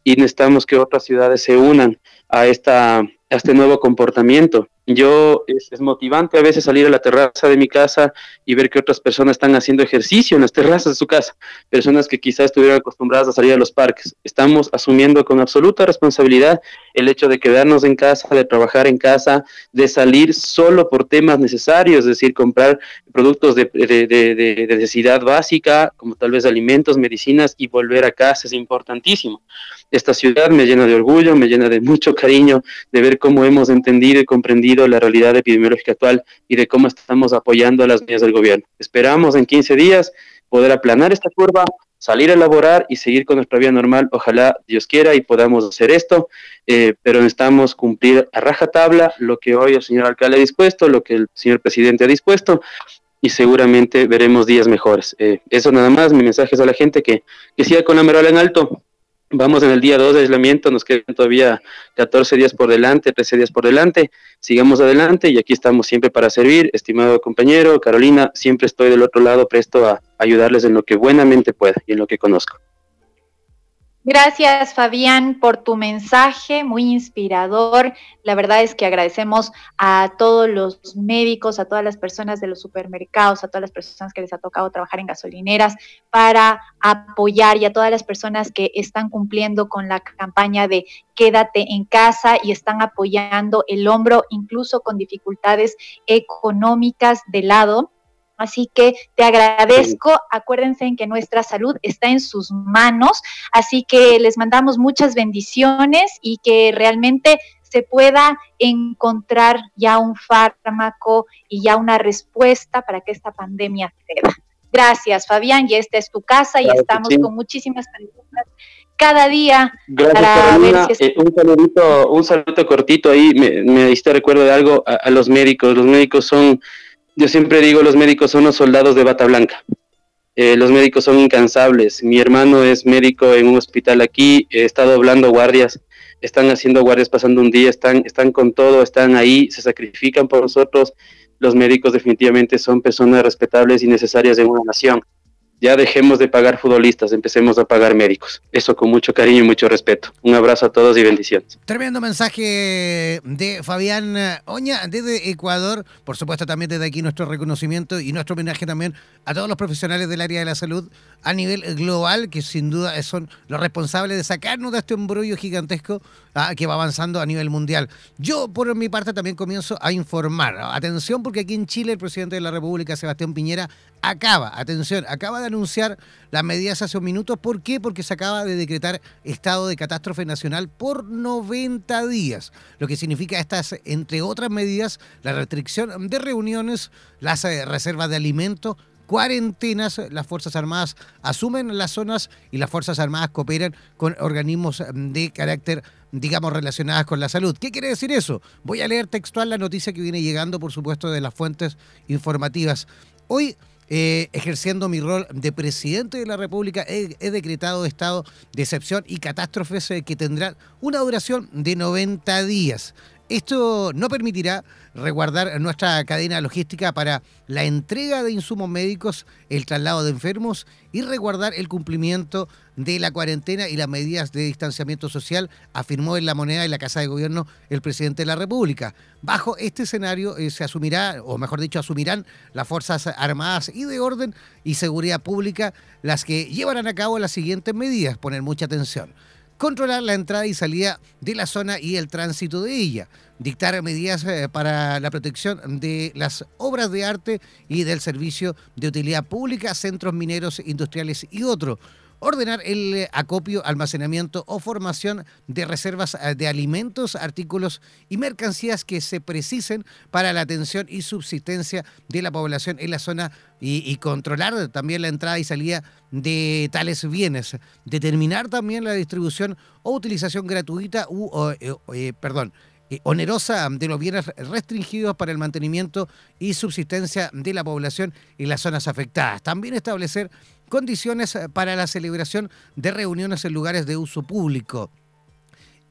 y necesitamos que otras ciudades se unan a, esta, a este nuevo comportamiento. Yo es, motivante a veces salir a la terraza de mi casa y ver que otras personas están haciendo ejercicio en las terrazas de su casa, personas que quizás estuvieran acostumbradas a salir a los parques. Estamos asumiendo con absoluta responsabilidad el hecho de quedarnos en casa, de trabajar en casa, de salir solo por temas necesarios, es decir, comprar productos de, de, necesidad básica, como tal vez alimentos, medicinas, y volver a casa es importantísimo. Esta ciudad me llena de orgullo, me llena de mucho cariño de ver cómo hemos entendido y comprendido la realidad epidemiológica actual y de cómo estamos apoyando a las medidas del gobierno. Esperamos en 15 días poder aplanar esta curva, salir a elaborar y seguir con nuestra vida normal. Ojalá Dios quiera y podamos hacer esto, eh, pero necesitamos cumplir a rajatabla lo que hoy el señor alcalde ha dispuesto, lo que el señor presidente ha dispuesto y seguramente veremos días mejores. Eh, eso nada más, mi mensaje es a la gente que, que siga con la merola en alto, Vamos en el día 2 de aislamiento, nos quedan todavía 14 días por delante, 13 días por delante. Sigamos adelante y aquí estamos siempre para servir. Estimado compañero, Carolina, siempre estoy del otro lado presto a ayudarles en lo que buenamente pueda y en lo que conozco. Gracias, Fabián, por tu mensaje, muy inspirador. La verdad es que agradecemos a todos los médicos, a todas las personas de los supermercados, a todas las personas que les ha tocado trabajar en gasolineras para apoyar y a todas las personas que están cumpliendo con la campaña de quédate en casa y están apoyando el hombro, incluso con dificultades económicas de lado Así que te agradezco. Acuérdense en que nuestra salud está en sus manos. Así que les mandamos muchas bendiciones y que realmente se pueda encontrar ya un fármaco y ya una respuesta para que esta pandemia ceda. Gracias, Fabián. Y esta es tu casa y estamos con muchísimas preguntas cada día. Gracias, eh, un saludito, un saludo cortito ahí. Me, me diste recuerdo de algo a los médicos. Los médicos son yo siempre digo, los médicos son los soldados de bata blanca. Eh, los médicos son incansables. Mi hermano es médico en un hospital aquí, he estado hablando guardias, están haciendo guardias pasando un día, están, están con todo, están ahí, se sacrifican por nosotros. Los médicos definitivamente son personas respetables y necesarias en una nación ya dejemos de pagar futbolistas, empecemos a pagar médicos. Eso con mucho cariño y mucho respeto. Un abrazo a todos y bendiciones. Tremendo mensaje de Fabián Oña desde Ecuador. Por supuesto, también desde aquí nuestro reconocimiento y nuestro homenaje también a todos los profesionales del área de la salud a nivel global, que sin duda son los responsables de sacarnos de este embrollo gigantesco ah, que va avanzando a nivel mundial. Yo, por mi parte, también comienzo a informar. Atención, porque aquí en Chile el presidente de la República, Sebastián Piñera, acaba, atención, acaba de anunciar las medidas hace un minuto. ¿Por qué? Porque se acaba de decretar estado de catástrofe nacional por 90 días. Lo que significa estas, entre otras medidas, la restricción de reuniones, las eh, reservas de alimentos, cuarentenas, las Fuerzas Armadas asumen las zonas y las Fuerzas Armadas cooperan con organismos de carácter, digamos, relacionadas con la salud. ¿Qué quiere decir eso? Voy a leer textual la noticia que viene llegando, por supuesto, de las fuentes informativas. Hoy eh, ejerciendo mi rol de presidente de la República, he, decretado estado de excepción y catástrofes eh, que tendrán una duración de 90 días. Esto no permitirá resguardar nuestra cadena logística para la entrega de insumos médicos, el traslado de enfermos y resguardar el cumplimiento de la cuarentena y las medidas de distanciamiento social, afirmó en la moneda de la Casa de Gobierno el presidente de la República. Bajo este escenario eh, se asumirá, o mejor dicho, asumirán las Fuerzas Armadas y de Orden y Seguridad Pública las que llevarán a cabo las siguientes medidas, poner mucha atención controlar la entrada y salida de la zona y el tránsito de ella, dictar medidas eh, para la protección de las obras de arte y del servicio de utilidad pública, centros mineros, industriales y otros ordenar el eh, acopio, almacenamiento o formación de reservas eh, de alimentos, artículos y mercancías que se precisen para la atención y subsistencia de la población en la zona y, controlar también la entrada y salida de tales bienes. Determinar también la distribución o utilización gratuita u, eh, perdón, onerosa de los bienes restringidos para el mantenimiento y subsistencia de la población en las zonas afectadas. También establecer condiciones eh, para la celebración de reuniones en lugares de uso público.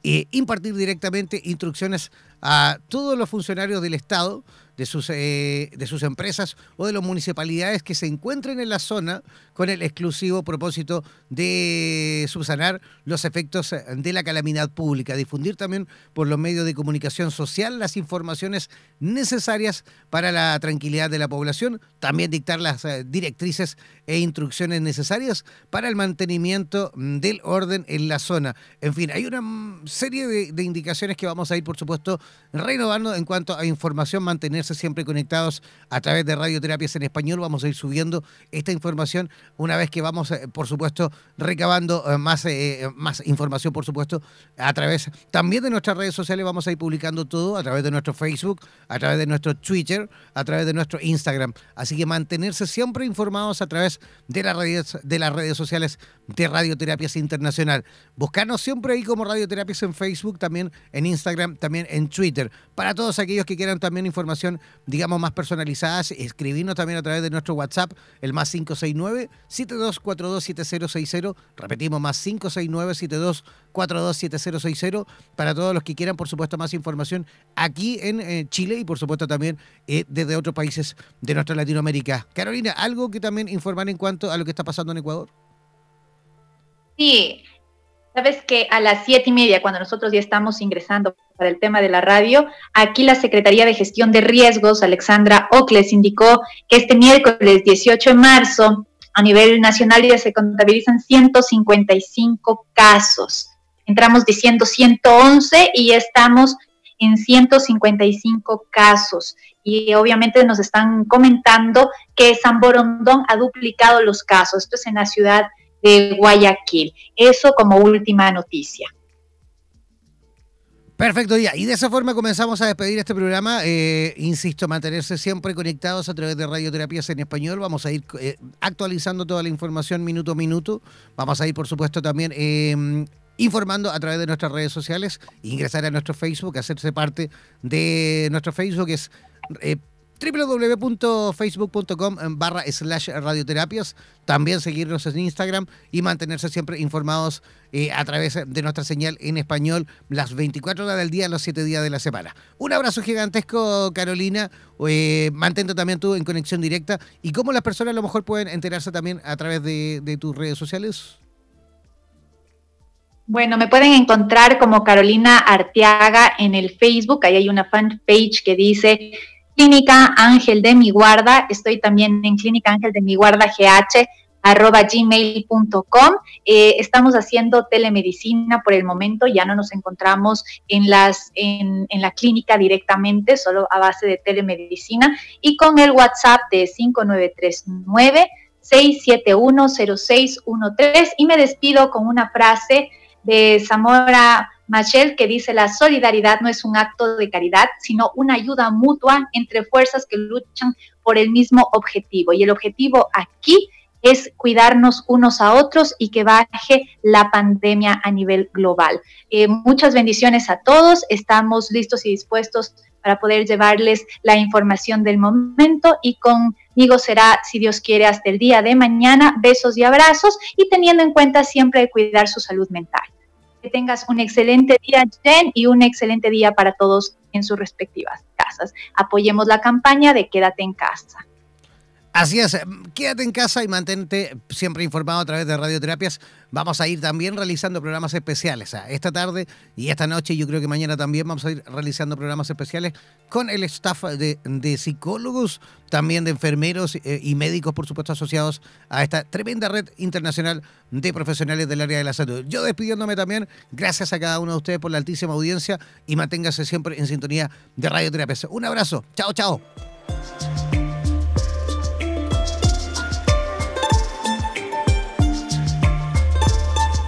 E impartir directamente instrucciones a todos los funcionarios del Estado de sus, eh, de sus empresas o de las municipalidades que se encuentren en la zona con el exclusivo propósito de subsanar los efectos de la calamidad pública, difundir también por los medios de comunicación social las informaciones necesarias para la tranquilidad de la población, también dictar las eh, directrices e instrucciones necesarias para el mantenimiento del orden en la zona. En fin, hay una serie de, indicaciones que vamos a ir, por supuesto, renovando en cuanto a información, siempre conectados a través de Radioterapias en Español. Vamos a ir subiendo esta información una vez que vamos, eh, por supuesto, recabando eh, más, eh, más información, por supuesto, a través también de nuestras redes sociales. Vamos a ir publicando todo a través de nuestro Facebook, a través de nuestro Twitter, a través de nuestro Instagram. Así que mantenerse siempre informados a través de las redes, de las redes sociales de Radioterapias Internacional. Buscarnos siempre ahí como Radioterapias en Facebook, también en Instagram, también en Twitter. Para todos aquellos que quieran también información, digamos, más personalizada, escribirnos también a través de nuestro WhatsApp, el más 569-7242-7060. Repetimos, más 569-7242-7060. Para todos los que quieran, por supuesto, más información aquí en eh, Chile y, por supuesto, también eh, desde otros países de nuestra Latinoamérica. Carolina, ¿algo que también informar en cuanto a lo que está pasando en Ecuador? Sí, sabes que a las siete y media, cuando nosotros ya estamos ingresando para el tema de la radio, aquí la Secretaría de Gestión de Riesgos, Alexandra Ocles, indicó que este miércoles 18 de marzo, a nivel nacional ya se contabilizan 155 casos. Entramos diciendo 111 y estamos en 155 casos. Y obviamente nos están comentando que San Borondón ha duplicado los casos. Esto es en la ciudad de Guayaquil. Eso como última noticia. Perfecto, ya. Y de esa forma comenzamos a despedir este programa. Eh, insisto, mantenerse siempre conectados a través de Radioterapias en Español. Vamos a ir eh, actualizando toda la información minuto a minuto. Vamos a ir, por supuesto, también eh, informando a través de nuestras redes sociales. Ingresar a nuestro Facebook, hacerse parte de nuestro Facebook, es www.facebook.com barra slash radioterapias. También seguirnos en Instagram y mantenerse siempre informados eh, a través de nuestra señal en español las 24 horas del día, los 7 días de la semana. Un abrazo gigantesco, Carolina. Eh, mantente también tú en conexión directa. ¿Y cómo las personas a lo mejor pueden enterarse también a través de, de tus redes sociales? Bueno, me pueden encontrar como Carolina Arteaga en el Facebook. Ahí hay una fanpage que dice Clínica Ángel de mi guarda. Estoy también en Clínica Ángel de mi guarda GH arroba gmail.com. Eh, estamos haciendo telemedicina por el momento, ya no nos encontramos en, las, en, la clínica directamente, solo a base de telemedicina, y con el WhatsApp de 5939 6710613 y me despido con una frase de Zamora Machel, que dice la solidaridad no es un acto de caridad, sino una ayuda mutua entre fuerzas que luchan por el mismo objetivo. Y el objetivo aquí es cuidarnos unos a otros y que baje la pandemia a nivel global. Eh, muchas bendiciones a todos. Estamos listos y dispuestos para poder llevarles la información del momento y conmigo será, si Dios quiere, hasta el día de mañana. Besos y abrazos y teniendo en cuenta siempre cuidar su salud mental. Que tengas un excelente día, Jen, y un excelente día para todos en sus respectivas casas. Apoyemos la campaña de Quédate en casa. Así es, quédate en casa y mantente siempre informado a través de radioterapias. Vamos a ir también realizando programas especiales. Esta tarde y esta noche, yo creo que mañana también vamos a ir realizando programas especiales con el staff de, de psicólogos, también de enfermeros eh, y médicos, por supuesto, asociados a esta tremenda red internacional de profesionales del área de la salud. Yo despidiéndome también, gracias a cada uno de ustedes por la altísima audiencia y manténgase siempre en sintonía de radioterapias. Un abrazo, chao, chao.